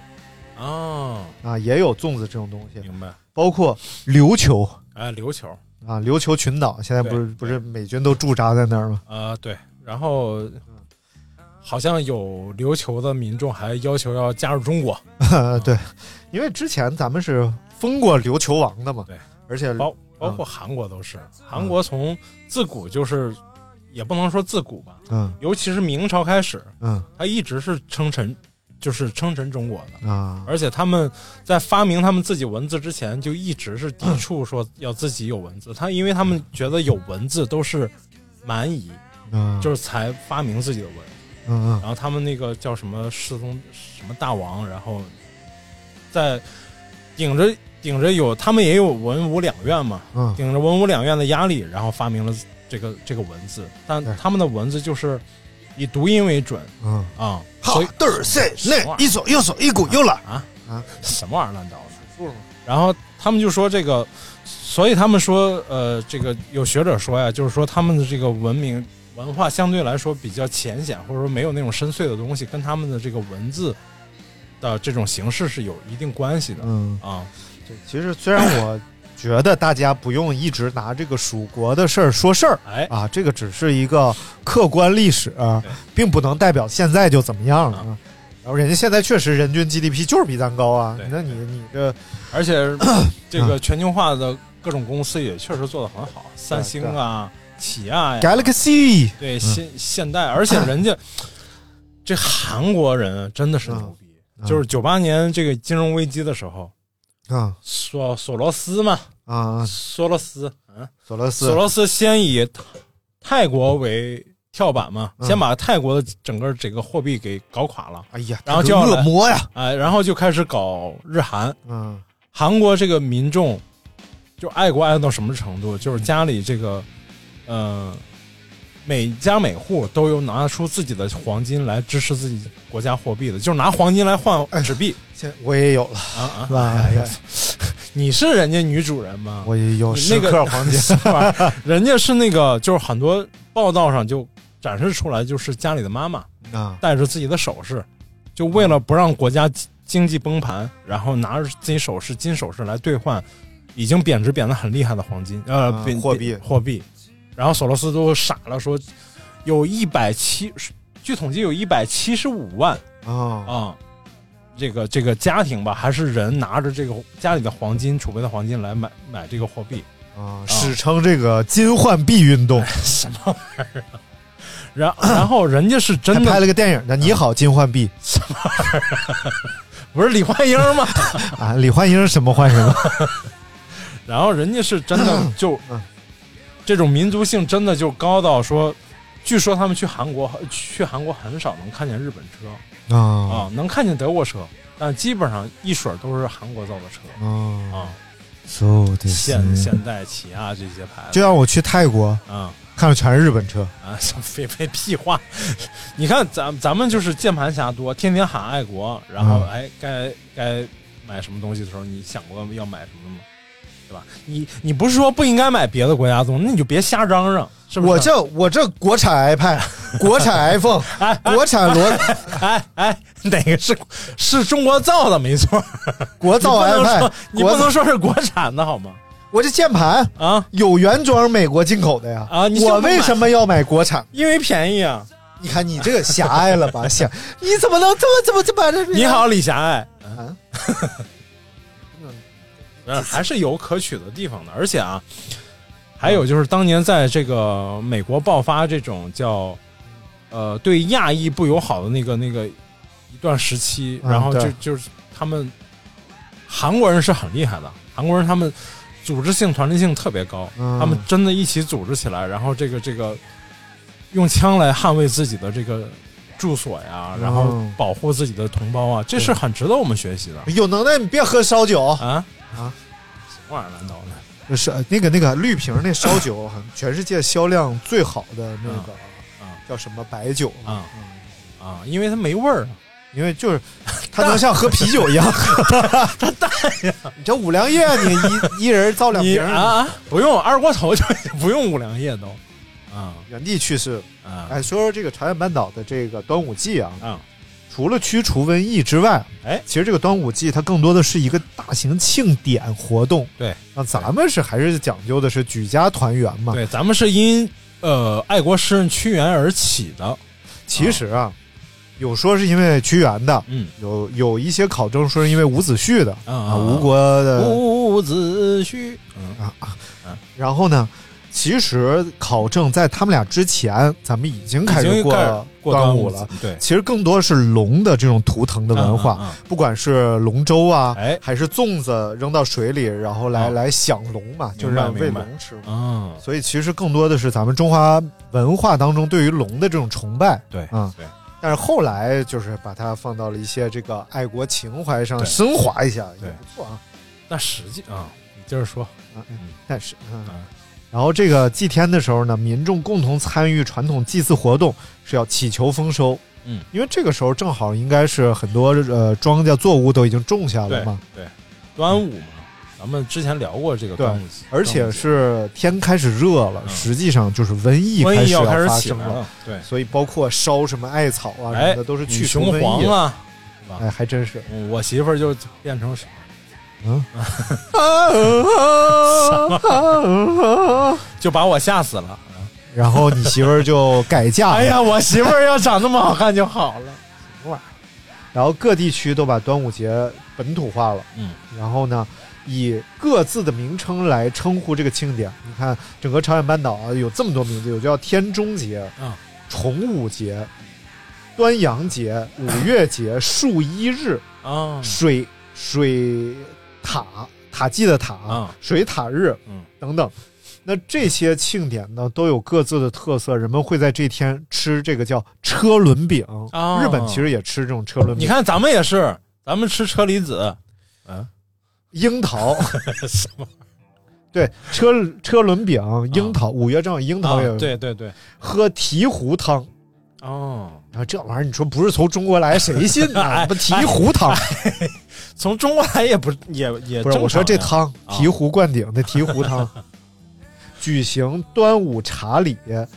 Speaker 3: 哦，
Speaker 2: 啊，也有粽子这种东西，
Speaker 3: 明白。
Speaker 2: 包括琉球
Speaker 3: 哎，琉球，
Speaker 2: 啊，琉球群岛现在不是不是美军都驻扎在那儿吗？
Speaker 3: 啊，对，然后好像有琉球的民众还要求要加入中国，
Speaker 2: 对，因为之前咱们是封过琉球王的嘛，
Speaker 3: 对，
Speaker 2: 而且
Speaker 3: 包包括韩国都是，韩国从自古就是，也不能说自古吧，
Speaker 2: 嗯
Speaker 3: 尤其是明朝开始，
Speaker 2: 嗯
Speaker 3: 他一直是称臣，就是称臣中国的。
Speaker 2: 啊
Speaker 3: 而且他们在发明他们自己文字之前，就一直是抵触说要自己有文字。他因为他们觉得有文字都是蛮夷，
Speaker 2: 嗯，
Speaker 3: 就是才发明自己的文。
Speaker 2: 嗯嗯
Speaker 3: 然后他们那个叫什么世宗什么大王，然后在顶着顶着有他们也有文武两院嘛，
Speaker 2: 嗯
Speaker 3: 顶着文武两院的压力，然后发明了这个这个文字，但他们的文字就是以读音为准。
Speaker 2: 嗯。
Speaker 3: 啊，
Speaker 4: 好
Speaker 3: 所以，
Speaker 4: 嘚儿塞内，一左右手一股右了。
Speaker 3: 啊？
Speaker 2: 啊。
Speaker 3: 什么玩意儿乱糟的。然后他们就说这个，所以他们说，呃，这个有学者说呀，就是说他们的这个文明文化相对来说比较浅显，或者说没有那种深邃的东西，跟他们的这个文字的这种形式是有一定关系的。
Speaker 2: 嗯。
Speaker 3: 啊，
Speaker 2: 对，其实虽然我觉得大家不用一直拿这个蜀国的事儿说事儿，
Speaker 3: 哎。
Speaker 2: 啊，这个只是一个客观历史，并不能代表现在就怎么样了。啊。然后人家现在确实人均 GDP 就是比咱高啊，那你你这
Speaker 3: 而且 这个全球化的各种公司也确实做得很好，三星啊、起亚呀、
Speaker 2: Galaxy
Speaker 3: 对现现代，而且人家 这韩国人啊真的是牛逼，就是九八年这个金融危机的时候，
Speaker 2: 啊。
Speaker 3: 索索罗斯嘛，
Speaker 2: 啊，
Speaker 3: 索罗斯，嗯，
Speaker 2: 索罗斯。
Speaker 3: 索罗斯先以泰国为跳板嘛，
Speaker 2: 嗯。
Speaker 3: 先把泰国的整个这个货币给搞垮了，
Speaker 2: 哎呀，
Speaker 3: 然后就
Speaker 2: 恶魔呀，
Speaker 3: 哎，然后就开始搞日韩，
Speaker 2: 嗯。
Speaker 3: 韩国这个民众就爱国爱到什么程度？就是家里这个，呃，每家每户都有拿出自己的黄金来支持自己国家货币的，就是拿黄金来换纸币。
Speaker 2: 现我也有了
Speaker 3: 啊啊！
Speaker 2: 呀，
Speaker 3: 你是人家女主人吗？
Speaker 2: 我也有
Speaker 3: 那个
Speaker 2: 克黄金
Speaker 3: 人家是那个，就是很多报道上就展示出来，就是家里的妈妈
Speaker 2: 啊，
Speaker 3: 带着自己的首饰，就为了不让国家经经济崩盘，然后拿着自己首饰金首饰来兑换已经贬值贬得很厉害的黄金呃
Speaker 2: 货币
Speaker 3: 货币，然后索罗斯都傻了，说有一百七，据统计有一百七十五万
Speaker 2: 啊
Speaker 3: 啊。这个这个家庭吧，还是人拿着这个家里的黄金储备的黄金来买买这个货币，
Speaker 2: 啊，史称这个金换币运动，
Speaker 3: 什么玩意儿啊？然然后人家是真的
Speaker 2: 拍了个电影的《你好，金换币什么玩意儿
Speaker 3: 不是李焕英吗？》
Speaker 2: 啊，李焕英什么换什么，
Speaker 3: 然后人家是真的 就这种民族性真的就高到说，据说他们去韩国去韩国很少能看见日本车。
Speaker 2: 啊。
Speaker 3: 啊，能看见德国车，但基本上一水儿都是韩国造的车。
Speaker 2: 啊。
Speaker 3: 啊
Speaker 2: ，，so 的
Speaker 3: 现现代、起亚这些牌子，
Speaker 2: 就像我去泰国
Speaker 3: 啊。
Speaker 2: 看的全是日本车，
Speaker 3: 啊，废废屁话！你看咱咱们就是键盘侠多，天天喊爱国，然后
Speaker 2: 嗯。
Speaker 3: 哎该该买什么东西的时候，你想过要买什么吗？对吧？你你不是说不应该买别的国家东西，那你就别瞎嚷嚷，是不是？
Speaker 2: 我这我这国产 iPad，国产 iPhone，哎国产罗
Speaker 3: 哎哎，哪个是是中国造的？没错，
Speaker 2: 国造 iPad，
Speaker 3: 你不能说是国产的好吗？
Speaker 2: 我这键盘
Speaker 3: 啊
Speaker 2: 有原装美国进口的呀
Speaker 3: 啊你
Speaker 2: 我为什么要买国产？
Speaker 3: 因为便宜啊！
Speaker 2: 你看你这个狭隘了吧？想，你怎么能这么这么这么这？
Speaker 3: 你好，李狭隘。
Speaker 2: 啊，
Speaker 3: 呃，还是有可取的地方的。而且啊，还有就是当年在这个美国爆发这种叫呃对亚裔不友好的那个那个一段时期，
Speaker 2: 嗯
Speaker 3: 然后就
Speaker 2: 对。
Speaker 3: 就是他们韩国人是很厉害的，韩国人他们组织性、团结性特别高，
Speaker 2: 嗯
Speaker 3: 他们真的一起组织起来，然后这个这个用枪来捍卫自己的这个。住所呀，然后
Speaker 2: 嗯。
Speaker 3: 保护自己的同胞啊，这是很值得我们学习的。
Speaker 2: 有能耐你别喝烧酒
Speaker 3: 啊
Speaker 2: 啊！
Speaker 3: 什么玩意儿难道的？
Speaker 2: 是那个那个绿瓶那烧酒，全世界销量最好的那个
Speaker 3: 啊
Speaker 2: 叫什么白酒
Speaker 3: 啊啊，因为它没味儿啊，
Speaker 2: 因为就是它能像喝啤酒一样，
Speaker 3: 它淡呀。
Speaker 2: 你这五粮液，你一一人造两瓶
Speaker 3: 啊，不用二锅头就不用五粮液都啊，
Speaker 2: 原地去世
Speaker 3: 啊。
Speaker 2: 哎，说说这个朝鲜半岛的这个端午祭啊，
Speaker 3: 啊，
Speaker 2: 除了驱除瘟疫之外，
Speaker 3: 哎，
Speaker 2: 其实这个端午祭它更多的是一个大型庆典活动。
Speaker 3: 对，
Speaker 2: 那咱们是还是讲究的是举家团圆嘛。
Speaker 3: 对，咱们是因呃爱国诗人屈原而起的。
Speaker 2: 其实啊，有说是因为屈原的，
Speaker 3: 嗯，
Speaker 2: 有有一些考证说是因为伍子胥的
Speaker 3: 啊
Speaker 2: 啊，吴国的
Speaker 3: 伍子胥，嗯
Speaker 2: 啊啊，然后呢？其实考证在他们俩之前，咱们已经开始过
Speaker 3: 过
Speaker 2: 端午了。
Speaker 3: 对，
Speaker 2: 其实更多是龙的这种图腾的文化，
Speaker 3: 嗯嗯嗯。
Speaker 2: 不管是龙舟啊，
Speaker 3: 哎。
Speaker 2: 还是粽子扔到水里，然后来、
Speaker 3: 哦。
Speaker 2: 来享龙嘛，就是让喂龙吃嘛。
Speaker 3: 嗯，
Speaker 2: 所以其实更多的是咱们中华文化当中对于龙的这种崇拜。
Speaker 3: 对，
Speaker 2: 嗯，
Speaker 3: 对。
Speaker 2: 但是后来就是把它放到了一些这个爱国情怀上升华一下，也不错啊。
Speaker 3: 那实际啊，你接着说，
Speaker 2: 啊，嗯。但是，嗯，然后这个祭天的时候呢，民众共同参与传统祭祀活动，是要祈求丰收。
Speaker 3: 嗯，
Speaker 2: 因为这个时候正好应该是很多呃庄稼作物都已经种下了嘛，
Speaker 3: 对，端午嘛，咱们之前聊过这个端午节，
Speaker 2: 而且是天开始热了，
Speaker 3: 嗯。
Speaker 2: 实际上就是瘟疫开始
Speaker 3: 要
Speaker 2: 发生了。
Speaker 3: 起来了，，对，
Speaker 2: 所以包括烧什么艾草啊什
Speaker 3: 哎
Speaker 2: 么的，都是去除瘟疫
Speaker 3: 雄黄。啊，
Speaker 2: 哎，还真是。
Speaker 3: 嗯我媳妇儿就变成
Speaker 2: 嗯，
Speaker 3: 就把我吓死了。
Speaker 2: 然后你媳妇儿就改嫁了。
Speaker 3: 哎呀，我媳妇儿要长那么好看就好了。
Speaker 2: 然后各地区都把端午节本土化了，
Speaker 3: 嗯，
Speaker 2: 然后呢，以各自的名称来称呼这个庆典。你看，整个朝鲜半岛啊，有这么多名字，有叫天中节、
Speaker 3: 嗯
Speaker 2: 重午节、端阳节、五月节、树一日、
Speaker 3: 啊，
Speaker 2: 水水塔塔祭的塔、
Speaker 3: 啊
Speaker 2: 水塔日
Speaker 3: 嗯
Speaker 2: 等等。那这些庆典呢，都有各自的特色。人们会在这天吃这个叫车轮饼，
Speaker 3: 哦
Speaker 2: 日本其实也吃这种车轮饼。
Speaker 3: 你看咱们也是，咱们吃车厘子，嗯，
Speaker 2: 樱桃，
Speaker 3: 什么
Speaker 2: 对，车车轮饼、樱桃，五月正好樱桃也有。
Speaker 3: 啊对对对，
Speaker 2: 喝醍醐汤，
Speaker 3: 哦，
Speaker 2: 然后这玩意儿你说不是从中国来，谁信呢？
Speaker 3: 哎
Speaker 2: 不醍醐汤，
Speaker 3: 从中国来也不 也也
Speaker 2: 不是我说这汤醍醐灌顶的醍醐汤。举行端午茶礼，
Speaker 3: 嗯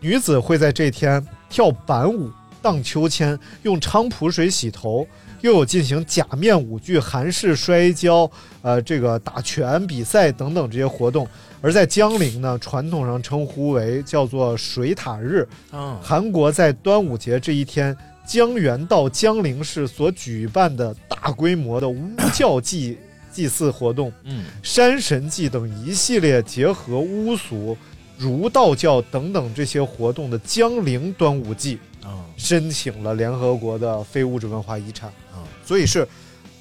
Speaker 2: 女子会在这天跳板舞、荡秋千，用菖蒲水洗头，又有进行假面舞剧、韩式摔跤、呃，这个打拳比赛等等这些活动。而在江陵呢，传统上称呼为叫做水塔日。
Speaker 3: 嗯
Speaker 2: 韩国在端午节这一天，江原道江陵市所举办的大规模的巫教祭 祭祀活动，
Speaker 3: 嗯。
Speaker 2: 山神祭等一系列结合巫俗、儒道教等等这些活动的江陵端午祭，
Speaker 3: 啊
Speaker 2: 申请了联合国的非物质文化遗产。
Speaker 3: 啊
Speaker 2: 所以是，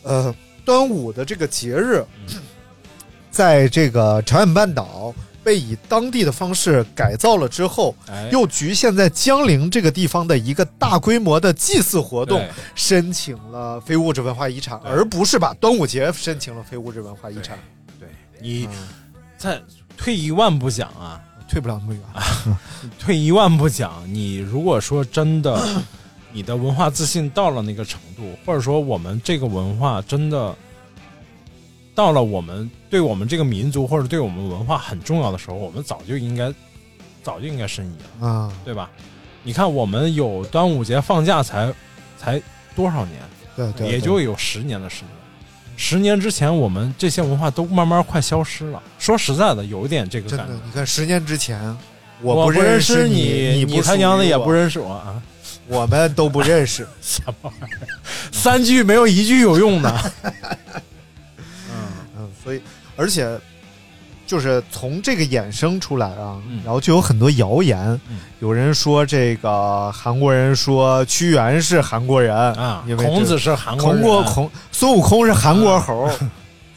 Speaker 2: 呃，端午的这个节日，
Speaker 3: 嗯。
Speaker 2: 在这个朝鲜半岛被以当地的方式改造了之后，
Speaker 3: 哎
Speaker 2: 又局限在江陵这个地方的一个大规模的祭祀活动，申请了非物质文化遗产，而不是把端午节申请了非物质文化遗产。
Speaker 3: 对你再退一万步讲啊，
Speaker 2: 退不了那么远。
Speaker 3: 退一万步讲，你如果说真的，你的文化自信到了那个程度，或者说我们这个文化真的到了我们对我们这个民族或者对我们文化很重要的时候，我们早就应该早就应该申遗了，
Speaker 2: 啊，
Speaker 3: 对吧？你看，我们有端午节放假才才多少年，
Speaker 2: 对对，
Speaker 3: 也就有十年的时间。十年之前，我们这些文化都慢慢快消失了。说实在的，有一点这个感觉。，
Speaker 2: 你看十年之前，
Speaker 3: 我
Speaker 2: 不认
Speaker 3: 识
Speaker 2: 你，
Speaker 3: 你
Speaker 2: 不
Speaker 3: 他娘的也不认识我啊！
Speaker 2: 我们都不认识。
Speaker 3: 什么玩意儿？三句没有一句有用的。
Speaker 2: 嗯 嗯，所以而且就是从这个衍生出来啊，
Speaker 3: 嗯
Speaker 2: 然后就有很多谣言，
Speaker 3: 嗯
Speaker 2: 有人说这个韩国人说屈原是韩国人
Speaker 3: 啊
Speaker 2: 因为
Speaker 3: 孔子是韩国人
Speaker 2: 孔国孔孙悟空是韩国猴。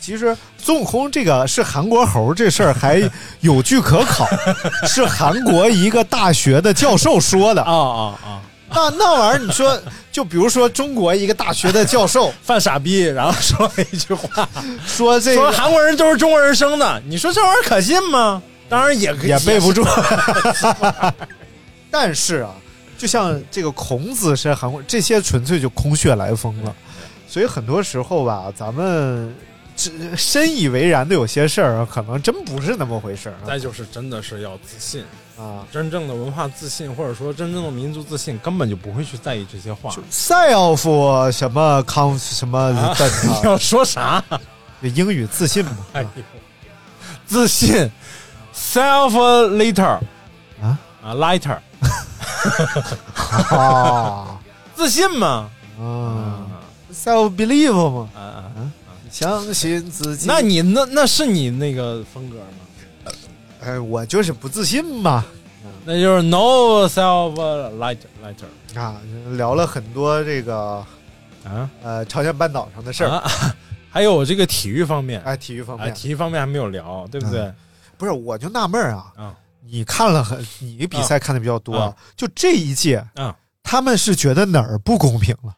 Speaker 2: 其实孙悟空这个是韩国猴这事儿还有据可考，是韩国一个大学的教授说的。
Speaker 3: 啊啊啊！
Speaker 2: 那那玩意儿，你说，就比如说中国一个大学的教授
Speaker 3: 犯傻逼，然后说了一句话，
Speaker 2: 说这个
Speaker 3: 说韩国人都是中国人生的，你说这玩意儿可信吗？当然也
Speaker 2: 也背不住。但是啊，就像这个孔子是韩国，这些纯粹就空穴来风了。所以很多时候吧，咱们只深以为然的有些事儿啊，可能真不是那么回事儿啊
Speaker 3: 再就是真的是要自信，
Speaker 2: 啊。
Speaker 3: 真正的文化自信，或者说真正的民族自信，根本就不会去在意这些话。
Speaker 2: self 什么 con 什么
Speaker 3: 啊、你要说啥？
Speaker 2: 英语自信嘛。
Speaker 3: 哎呦，自信，self later
Speaker 2: 啊
Speaker 3: 啊 lighter，
Speaker 2: 啊
Speaker 3: 自信嘛。
Speaker 2: 啊，self believe 嘛，
Speaker 3: 啊啊！
Speaker 2: 相信自己。
Speaker 3: 那你那那是你那个风格吗？
Speaker 2: 哎，我就是不自信嘛。
Speaker 3: 那就是 no self lighter lighter
Speaker 2: 啊，聊了很多这个
Speaker 3: 啊？
Speaker 2: 呃朝鲜半岛上的事儿，
Speaker 3: 啊，还有这个体育方面，
Speaker 2: 哎，体育方
Speaker 3: 哎，
Speaker 2: 面，
Speaker 3: 体育方面还没有聊，对不对？
Speaker 2: 嗯。不是，我就纳闷儿啊，
Speaker 3: 嗯
Speaker 2: 你看了很，你比赛看的比较多，
Speaker 3: 啊。
Speaker 2: 就这一届，
Speaker 3: 嗯，
Speaker 2: 他们是觉得哪儿不公平了？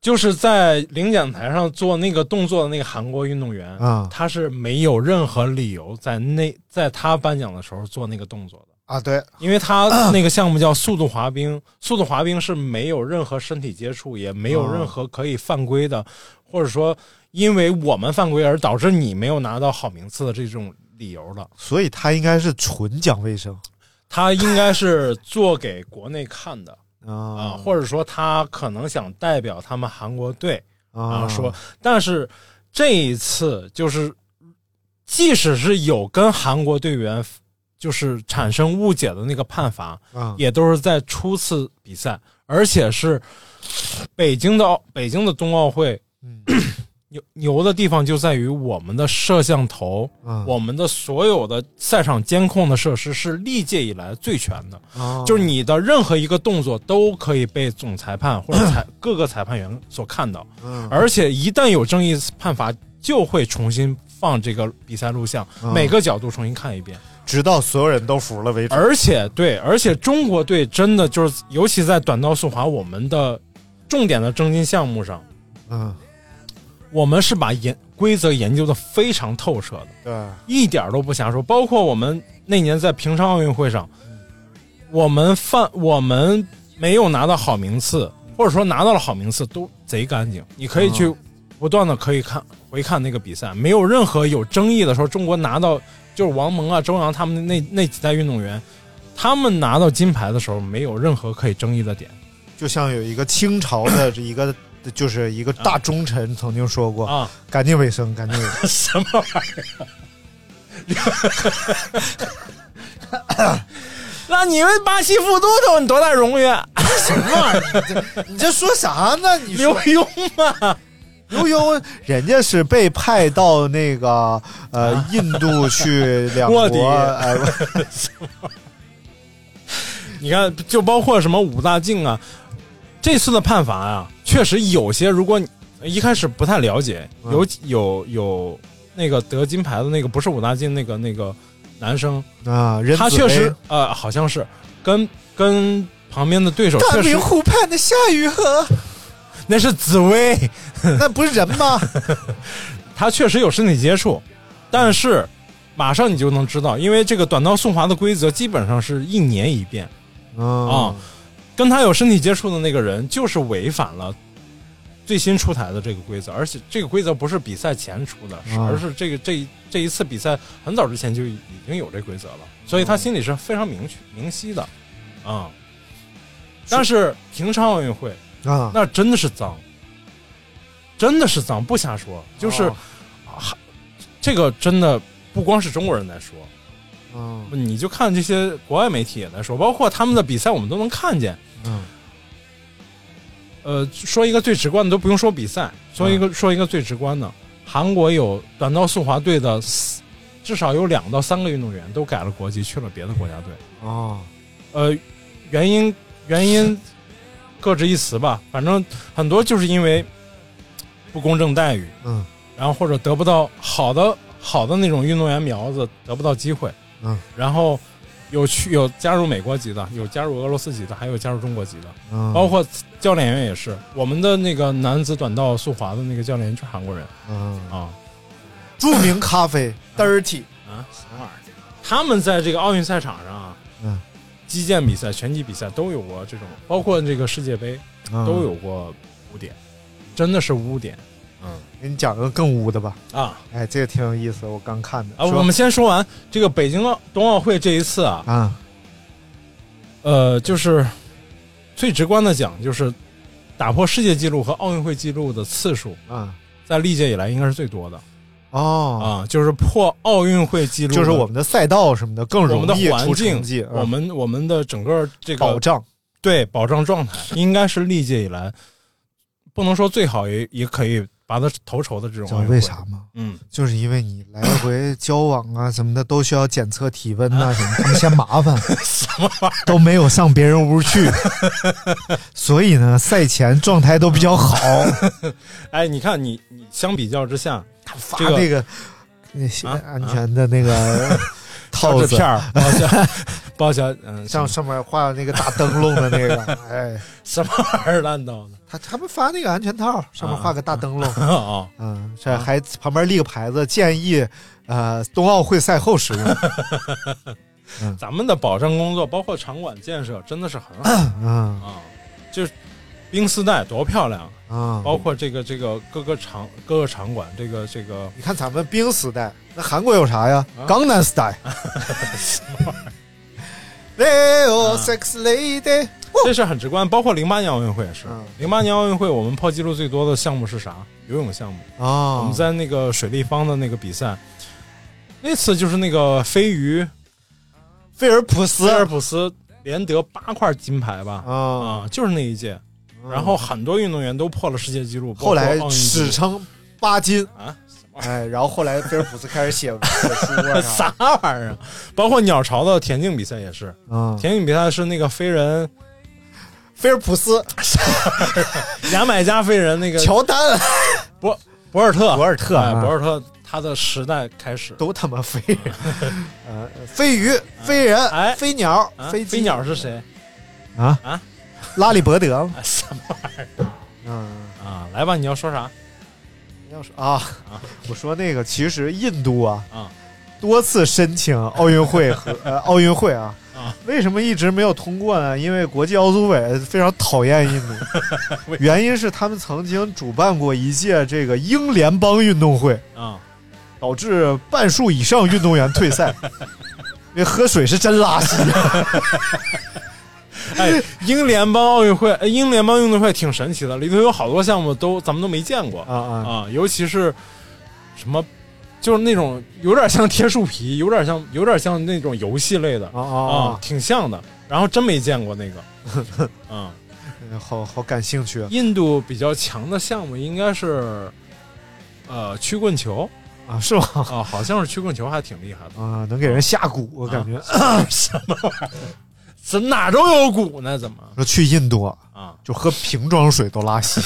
Speaker 3: 就是在领奖台上做那个动作的那个韩国运动员
Speaker 2: 啊
Speaker 3: 他是没有任何理由在那在他颁奖的时候做那个动作的。
Speaker 2: 啊，对，
Speaker 3: 因为他那个项目叫速度滑冰，速度滑冰是没有任何身体接触，也没有任何可以犯规的，或者说因为我们犯规而导致你没有拿到好名次的这种理由的。
Speaker 2: 所以他应该是纯讲卫生
Speaker 3: 他应该是做给国内看的啊，
Speaker 2: 啊
Speaker 3: 或者说他可能想代表他们韩国队啊
Speaker 2: 啊
Speaker 3: 说，但是这一次就是，即使是有跟韩国队员就是产生误解的那个判罚，
Speaker 2: 啊
Speaker 3: 也都是在初次比赛，而且是北京的奥北京的冬奥会。
Speaker 2: 嗯
Speaker 3: 牛牛的地方就在于我们的摄像头，
Speaker 2: 啊
Speaker 3: 我们的所有的赛场监控的设施是历届以来最全的，
Speaker 2: 啊
Speaker 3: 就是你的任何一个动作都可以被总裁判或者裁 各个裁判员所看到，
Speaker 2: 嗯。
Speaker 3: 而且一旦有争议判罚，就会重新放这个比赛录像，
Speaker 2: 嗯。
Speaker 3: 每个角度重新看一遍。
Speaker 2: 直到所有人都服了为止。
Speaker 3: 而且对，而且中国队真的就是，尤其在短道速滑我们的重点的争金项目上，
Speaker 2: 嗯，
Speaker 3: 我们是把研规则研究的非常透彻的，
Speaker 2: 对，
Speaker 3: 一点儿都不瞎说。包括我们那年在平昌奥运会上，我们犯我们没有拿到好名次，或者说拿到了好名次，都贼干净。你可以去不断的可以看回看那个比赛，没有任何有争议的时候，中国拿到就是王蒙啊、周洋他们那那几代运动员，他们拿到金牌的时候，没有任何可以争议的点
Speaker 2: 就像有一个清朝的这一个。就是一个大忠臣曾经说过
Speaker 3: 啊，
Speaker 2: 干净卫生，干净卫生。
Speaker 3: 什么玩意儿？那你们巴西副都统，你多大荣誉？
Speaker 2: 什么玩意儿？你这说啥呢？你
Speaker 3: 刘墉嘛？
Speaker 2: 刘墉，人家是被派到那个呃印度去两国，哎，
Speaker 3: 你看，就包括什么五大靖啊，这次的判罚呀、确实有些，如果你一开始不太了解，
Speaker 2: 嗯。
Speaker 3: 有有有那个得金牌的那个不是武大靖那个那个男生，
Speaker 2: 啊，
Speaker 3: 他确实呃好像是跟跟旁边的对手
Speaker 2: 大
Speaker 3: 确实
Speaker 2: 明湖畔的夏雨荷，
Speaker 3: 那是紫薇，
Speaker 2: 那不是人吗？
Speaker 3: 他确实有身体接触，但是马上你就能知道，因为这个短道速滑的规则基本上是一年一变啊、
Speaker 2: 啊
Speaker 3: 跟他有身体接触的那个人就是违反了最新出台的这个规则，而且这个规则不是比赛前出的，而是这个这一这一次比赛很早之前就已经有这规则了，所以他心里是非常明确明晰的。啊、但是平昌奥运会
Speaker 2: 啊，
Speaker 3: 那真的是脏，真的是脏，不瞎说，就是、这个真的不光是中国人在说，
Speaker 2: 嗯。
Speaker 3: 你就看这些国外媒体也在说，包括他们的比赛我们都能看见。
Speaker 2: 嗯。
Speaker 3: 呃，说一个最直观的，都不用说比赛，说一个、
Speaker 2: 嗯。
Speaker 3: 说一个最直观的，韩国有短道速滑队的四，至少有两到三个运动员都改了国籍，去了别的国家队。
Speaker 2: 哦。
Speaker 3: 呃，原因原因 各执一词吧，反正很多就是因为不公正待遇，
Speaker 2: 嗯。
Speaker 3: 然后或者得不到好的好的那种运动员苗子得不到机会，
Speaker 2: 嗯，
Speaker 3: 然后有去有加入美国籍的，有加入俄罗斯籍的，还有加入中国籍的，
Speaker 2: 嗯，
Speaker 3: 包括教练员也是，我们的那个男子短道速滑的那个教练员就是韩国人。
Speaker 2: 嗯，
Speaker 3: 啊。
Speaker 2: 著名咖啡 dirty，
Speaker 3: 啊。什么玩意儿？他们在这个奥运赛场上啊，
Speaker 2: 嗯，
Speaker 3: 击剑比赛、拳击比赛都有过这种，包括这个世界杯
Speaker 2: 嗯。
Speaker 3: 都有过污点，真的是污点，嗯。
Speaker 2: 给你讲个更污的吧。
Speaker 3: 啊。
Speaker 2: 哎，这个挺有意思，我刚看的。
Speaker 3: 啊！我们先说完这个北京奥冬奥会这一次啊，
Speaker 2: 啊，
Speaker 3: 呃，就是最直观的讲，就是打破世界纪录和奥运会纪录的次数，
Speaker 2: 啊。
Speaker 3: 在历届以来应该是最多的。
Speaker 2: 哦，
Speaker 3: 啊，就是破奥运会纪录，
Speaker 2: 就是我们的赛道什么的更
Speaker 3: 我们的
Speaker 2: 容易出
Speaker 3: 环境
Speaker 2: 成绩，，
Speaker 3: 我们我们的整个这个
Speaker 2: 保障。
Speaker 3: 对保障状态，应该是历届以来不能说最好，也也可以拔得头筹的这种。
Speaker 2: 为啥吗？
Speaker 3: 嗯，
Speaker 2: 就是因为你来回交往啊什么的都需要检测体温呐、什么，他们嫌麻烦，
Speaker 3: 什么玩意
Speaker 2: 都没有上别人屋去，所以呢，赛前状态都比较好。
Speaker 3: 儿？哎，你看你你相比较之下，
Speaker 2: 发
Speaker 3: 这个
Speaker 2: 那个那些
Speaker 3: 啊
Speaker 2: 安全的那个套子
Speaker 3: 这片儿，包小嗯，
Speaker 2: 像上面画那个大灯笼的那个，哎，
Speaker 3: 什么玩意儿烂刀的
Speaker 2: 他他们发那个安全套，上面画个大灯笼，
Speaker 3: 啊？
Speaker 2: 嗯，这还旁边立个牌子，建议呃冬奥会赛后使用。
Speaker 3: 咱们的保障工作，包括场馆建设，真的是很好
Speaker 2: 嗯
Speaker 3: 啊。就是冰丝带多漂亮，
Speaker 2: 啊，
Speaker 3: 包括这个这个各个场各个场馆，这个这个
Speaker 2: 你看咱们冰丝带，那韩国有啥呀
Speaker 3: 啊？
Speaker 2: 江南 style。Leo sex lady，
Speaker 3: 这是很直观。包括零八年奥运会也是
Speaker 2: 嗯，
Speaker 3: 零八年奥运会我们破纪录最多的项目是啥？游泳项目。
Speaker 2: 啊，
Speaker 3: 我们在那个水立方的那个比赛，那次就是那个飞鱼
Speaker 2: 菲尔普斯
Speaker 3: 菲尔普斯连得八块金牌吧？
Speaker 2: 啊，
Speaker 3: 啊，就是那一届。然后很多运动员都破了世界纪录，
Speaker 2: 后来史称八金
Speaker 3: 啊，
Speaker 2: 哎，然后后来菲尔普斯开始写写书啊啥
Speaker 3: 啥玩意儿啊？包括鸟巢的田径比赛也是，
Speaker 2: 啊，
Speaker 3: 田径比赛是那个飞人
Speaker 2: 菲尔普斯、
Speaker 3: 牙买加飞人那个
Speaker 2: 乔丹、
Speaker 3: 博博尔特，
Speaker 2: 博尔特
Speaker 3: 博尔特他的时代开始。
Speaker 2: 都他妈飞人，呃，飞鱼、飞人、
Speaker 3: 哎
Speaker 2: 飞鸟、
Speaker 3: 啊
Speaker 2: 飞
Speaker 3: 飞鸟是谁？
Speaker 2: 啊
Speaker 3: 啊，
Speaker 2: 拉里伯德，
Speaker 3: 啊什么玩意儿
Speaker 2: 嗯。
Speaker 3: 啊？来吧，你要说啥？
Speaker 2: 要说啊，我说那个，其实印度啊，
Speaker 3: 啊。
Speaker 2: 多次申请奥运会和呃奥运会啊，
Speaker 3: 啊。
Speaker 2: 为什么一直没有通过呢？因为国际奥组委非常讨厌印度，原因是他们曾经主办过一届这个英联邦运动会，
Speaker 3: 啊，
Speaker 2: 导致半数以上运动员退赛，因为喝水是真拉稀。
Speaker 3: 哎，英联邦奥运会，呃英联邦运动会挺神奇的，里头有好多项目都咱们都没见过
Speaker 2: 啊啊
Speaker 3: 啊，尤其是什么，就是那种有点像贴树皮，有点像有点像那种游戏类的
Speaker 2: 啊
Speaker 3: 啊
Speaker 2: 啊，！
Speaker 3: 挺像的。然后真没见过那个，嗯，
Speaker 2: 好好感兴趣
Speaker 3: 印度比较强的项目应该是，呃，曲棍球
Speaker 2: 啊？是吗？
Speaker 3: 啊，好像是曲棍球还挺厉害的。
Speaker 2: 啊，能给人下蛊，我感觉。
Speaker 3: 什么玩意儿？怎哪都有鼓呢？怎么
Speaker 2: 说去印度
Speaker 3: 啊？
Speaker 2: 就喝瓶装水都拉稀，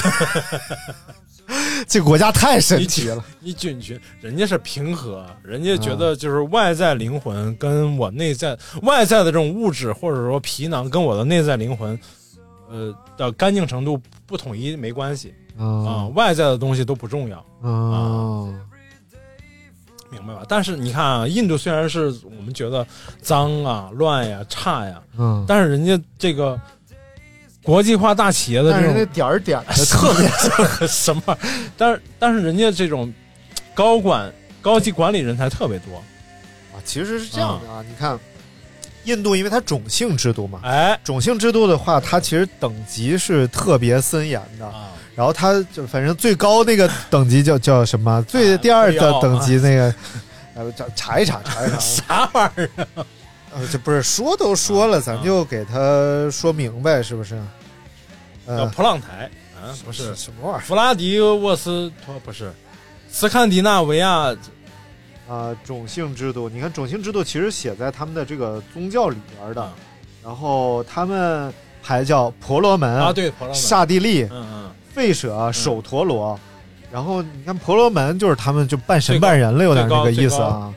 Speaker 2: 这国家太神奇了。
Speaker 3: 你菌群，人家是平和，人家觉得就是外在灵魂跟我内在外在的这种物质或者说皮囊跟我的内在灵魂，呃的干净程度不统一没关系啊、
Speaker 2: 啊
Speaker 3: 外在的东西都不重要，
Speaker 2: 啊
Speaker 3: 明白吧？但是你看啊，印度虽然是我们觉得脏啊、乱呀、差呀，
Speaker 2: 嗯，
Speaker 3: 但是人家这个国际化大企业的这种
Speaker 2: 点儿点儿的特别
Speaker 3: 什么，但是但是人家这种高管、高级管理人才特别多，
Speaker 2: 啊，其实是这样的啊，你看，印度因为它种姓制度嘛，
Speaker 3: 哎
Speaker 2: 种姓制度的话，它其实等级是特别森严的。
Speaker 3: 啊，
Speaker 2: 然后他就反正最高那个等级叫叫什么？最
Speaker 3: 啊
Speaker 2: 第二的等级那个，呃，查查一查，查一查。
Speaker 3: 啥玩意儿？
Speaker 2: 呃，这不是说都说了，咱就给他说明白，是不是？
Speaker 3: 叫
Speaker 2: 呃，
Speaker 3: 普朗台啊，不是
Speaker 2: 什么玩意儿
Speaker 3: 弗拉迪沃斯托，不是斯堪的纳维亚
Speaker 2: 儿啊？种姓制度，你看种姓制度其实写在他们的这个宗教里边的
Speaker 3: 啊，
Speaker 2: 然后他们还叫婆罗门
Speaker 3: 啊，对，婆罗门
Speaker 2: 刹帝利、
Speaker 3: 嗯嗯，
Speaker 2: 吠舍、首陀罗，然后你看婆罗门就是他们就半神半人了，有点那个意思啊。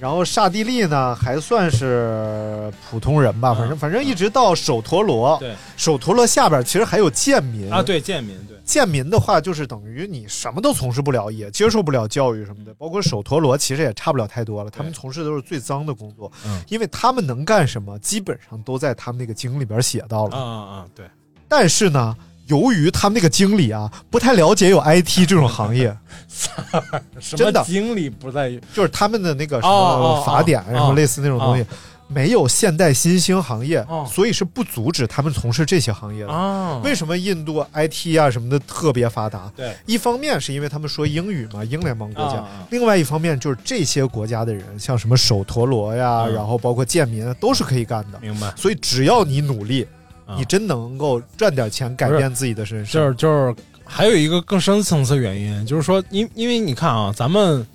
Speaker 2: 然后刹帝利呢还算是普通人吧，
Speaker 3: 嗯
Speaker 2: 反正反正一直到首陀罗，
Speaker 3: 对。
Speaker 2: 首陀罗下边其实还有贱民。
Speaker 3: 啊，对贱民，对。
Speaker 2: 贱民的话，就是等于你什么都从事不了，也接受不了教育什么的，包括首陀罗其实也差不了太多了。他们从事的都是最脏的工作，
Speaker 3: 嗯。
Speaker 2: 因为他们能干什么，基本上都在他们那个经里边写到了。
Speaker 3: 啊啊啊，对，
Speaker 2: 但是呢，由于他们那个经理啊不太了解有 IT 这种行业，
Speaker 3: 什
Speaker 2: 真的
Speaker 3: 么经理不在于
Speaker 2: 就是他们的那个什么法典，
Speaker 3: 哦
Speaker 2: 什么类似那种东西
Speaker 3: 哦，
Speaker 2: 没有现代新兴行业
Speaker 3: 哦，
Speaker 2: 所以是不阻止他们从事这些行业的。
Speaker 3: 啊，
Speaker 2: 为什么印度 IT 啊什么的特别发达？
Speaker 3: 对
Speaker 2: 一方面是因为他们说英语嘛，英联邦国家；另外一方面就是这些国家的人，像什么首陀罗呀，
Speaker 3: 嗯
Speaker 2: 然后包括贱民，都是可以干的。
Speaker 3: 明白？
Speaker 2: 所以只要你努力，
Speaker 3: 啊
Speaker 2: 你真能够赚点钱，改变自己的身世。
Speaker 3: 就是就是还有一个更深层次原因，就是说，因因为你看啊，咱们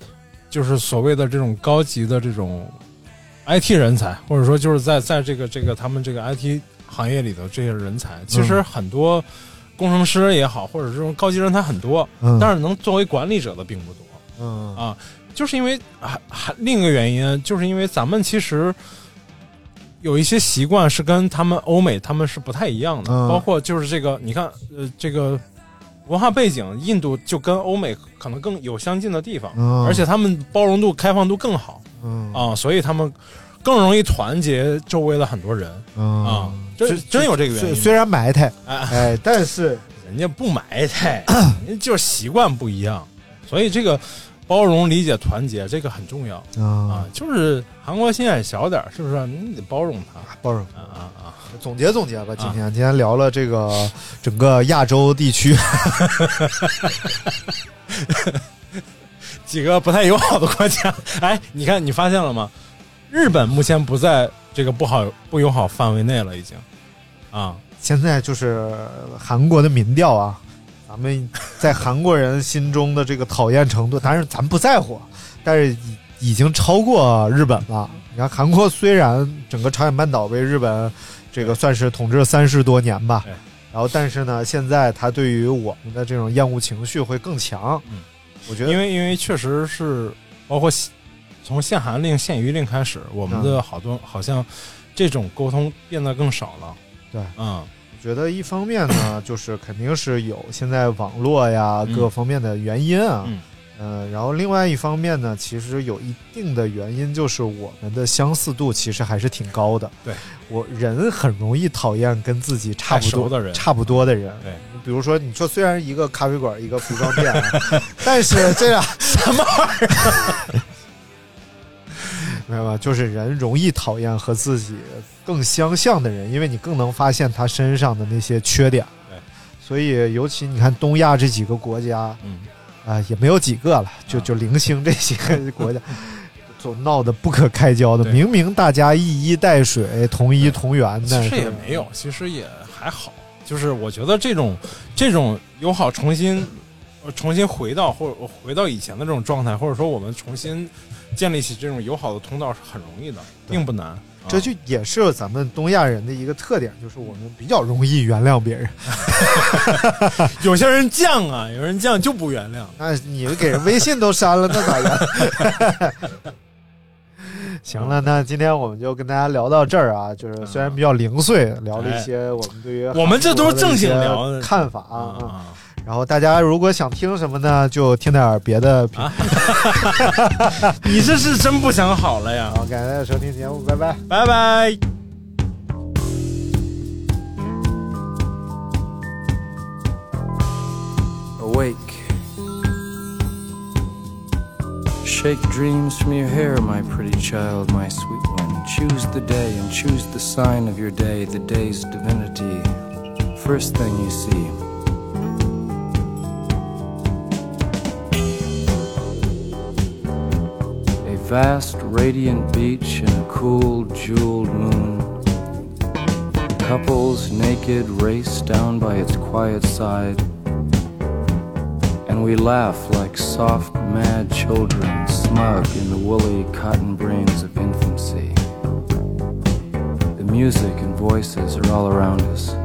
Speaker 3: 就是所谓的这种高级的这种 IT 人才，或者说就是在在这个这个他们这个 IT 行业里头这些人才，其实很多工程师也好，或者这种高级人才很多，
Speaker 2: 嗯
Speaker 3: 但是能作为管理者的并不多。
Speaker 2: 嗯
Speaker 3: 啊，就是因为还还另一个原因，就是因为咱们其实有一些习惯是跟他们欧美他们是不太一样的，
Speaker 2: 嗯。
Speaker 3: 包括就是这个，你看，呃，这个文化背景，印度就跟欧美可能更有相近的地方，
Speaker 2: 嗯。
Speaker 3: 而且他们包容度、开放度更好
Speaker 2: 嗯。
Speaker 3: 啊，所以他们更容易团结周围的很多人
Speaker 2: 嗯。
Speaker 3: 啊，真真有这个原因。
Speaker 2: 虽虽然埋汰，
Speaker 3: 哎，
Speaker 2: 哎，但是
Speaker 3: 人家不埋汰，人家就是习惯不一样，所以这个包容、理解、团结这个很重要
Speaker 2: 啊
Speaker 3: 啊。就是韩国心眼小点儿，是不是？你得包容他
Speaker 2: 包容。
Speaker 3: 啊啊啊！
Speaker 2: 总结总结吧，今天今天聊了这个整个亚洲地区，
Speaker 3: 几个不太友好的国家。哎，你看，你发现了吗？日本目前不在这个不好不友好范围内了，已经啊。
Speaker 2: 现在就是韩国的民调啊，咱们在韩国人心中的这个讨厌程度，当然咱不在乎，但是已已经超过日本了。你看，韩国虽然整个朝鲜半岛被日本这个算是统治了三十多年吧，然后但是呢，现在他对于我们的这种厌恶情绪会更强。
Speaker 3: 嗯，
Speaker 2: 我觉得
Speaker 3: 因为因为确实是包括从限韩令、限娱令开始，我们的好多、好像这种沟通变得更少了。
Speaker 2: 对，
Speaker 3: 嗯，
Speaker 2: 我觉得一方面呢，就是肯定是有现在网络呀
Speaker 3: 嗯
Speaker 2: 各方面的原因啊，
Speaker 3: 嗯
Speaker 2: 呃，然后另外一方面呢，其实有一定的原因，就是我们的相似度其实还是挺高的。
Speaker 3: 对，
Speaker 2: 我人很容易讨厌跟自己差不多
Speaker 3: 的人
Speaker 2: 差不多的人。
Speaker 3: 对，
Speaker 2: 比如说你说虽然一个咖啡馆一个服装店、啊，但是这俩 什么玩意儿？明白吧？就是人容易讨厌和自己更相像的人，因为你更能发现他身上的那些缺点。
Speaker 3: 对，
Speaker 2: 所以尤其你看东亚这几个国家，
Speaker 3: 嗯，
Speaker 2: 啊、也没有几个了，就就零星这些国家，总闹得不可开交的。明明大家一衣带水、同衣同源的，
Speaker 3: 其实也没有，其实也还好。就是我觉得这种这种友好重新呃重新回到或者回到以前的这种状态，或者说我们重新建立起这种友好的通道是很容易的，并不难。啊
Speaker 2: 这就也是咱们东亚人的一个特点，就是我们比较容易原谅别人。
Speaker 3: 有些人犟啊，有人犟就不原谅。
Speaker 2: 那你给人微信都删了，那咋原？行了，那今天我们就跟大家聊到这儿啊，就是虽然比较零碎，聊了一些我们对于
Speaker 3: 哎我们这都是正经聊的
Speaker 2: 看法啊然后大家如果想听什么呢，就听点别的频。
Speaker 3: 啊你这是真不想好了呀！
Speaker 2: 好，感谢大家收听节目，拜拜。
Speaker 3: 拜拜。
Speaker 1: Awake. Shake dreams from your hair, my pretty child, my sweet one. Choose the day and choose the sign of your day, the day's divinity. First thing you see. Vast, radiant beach and cool, jeweled moon. Couples naked race down by its quiet side and we laugh like soft, mad children, smug in the woolly cotton brains of infancy. The music and voices are all around us.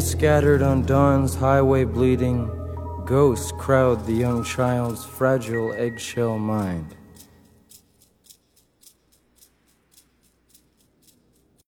Speaker 1: Scattered on dawn's highway bleeding, ghosts crowd the young child's fragile eggshell mind.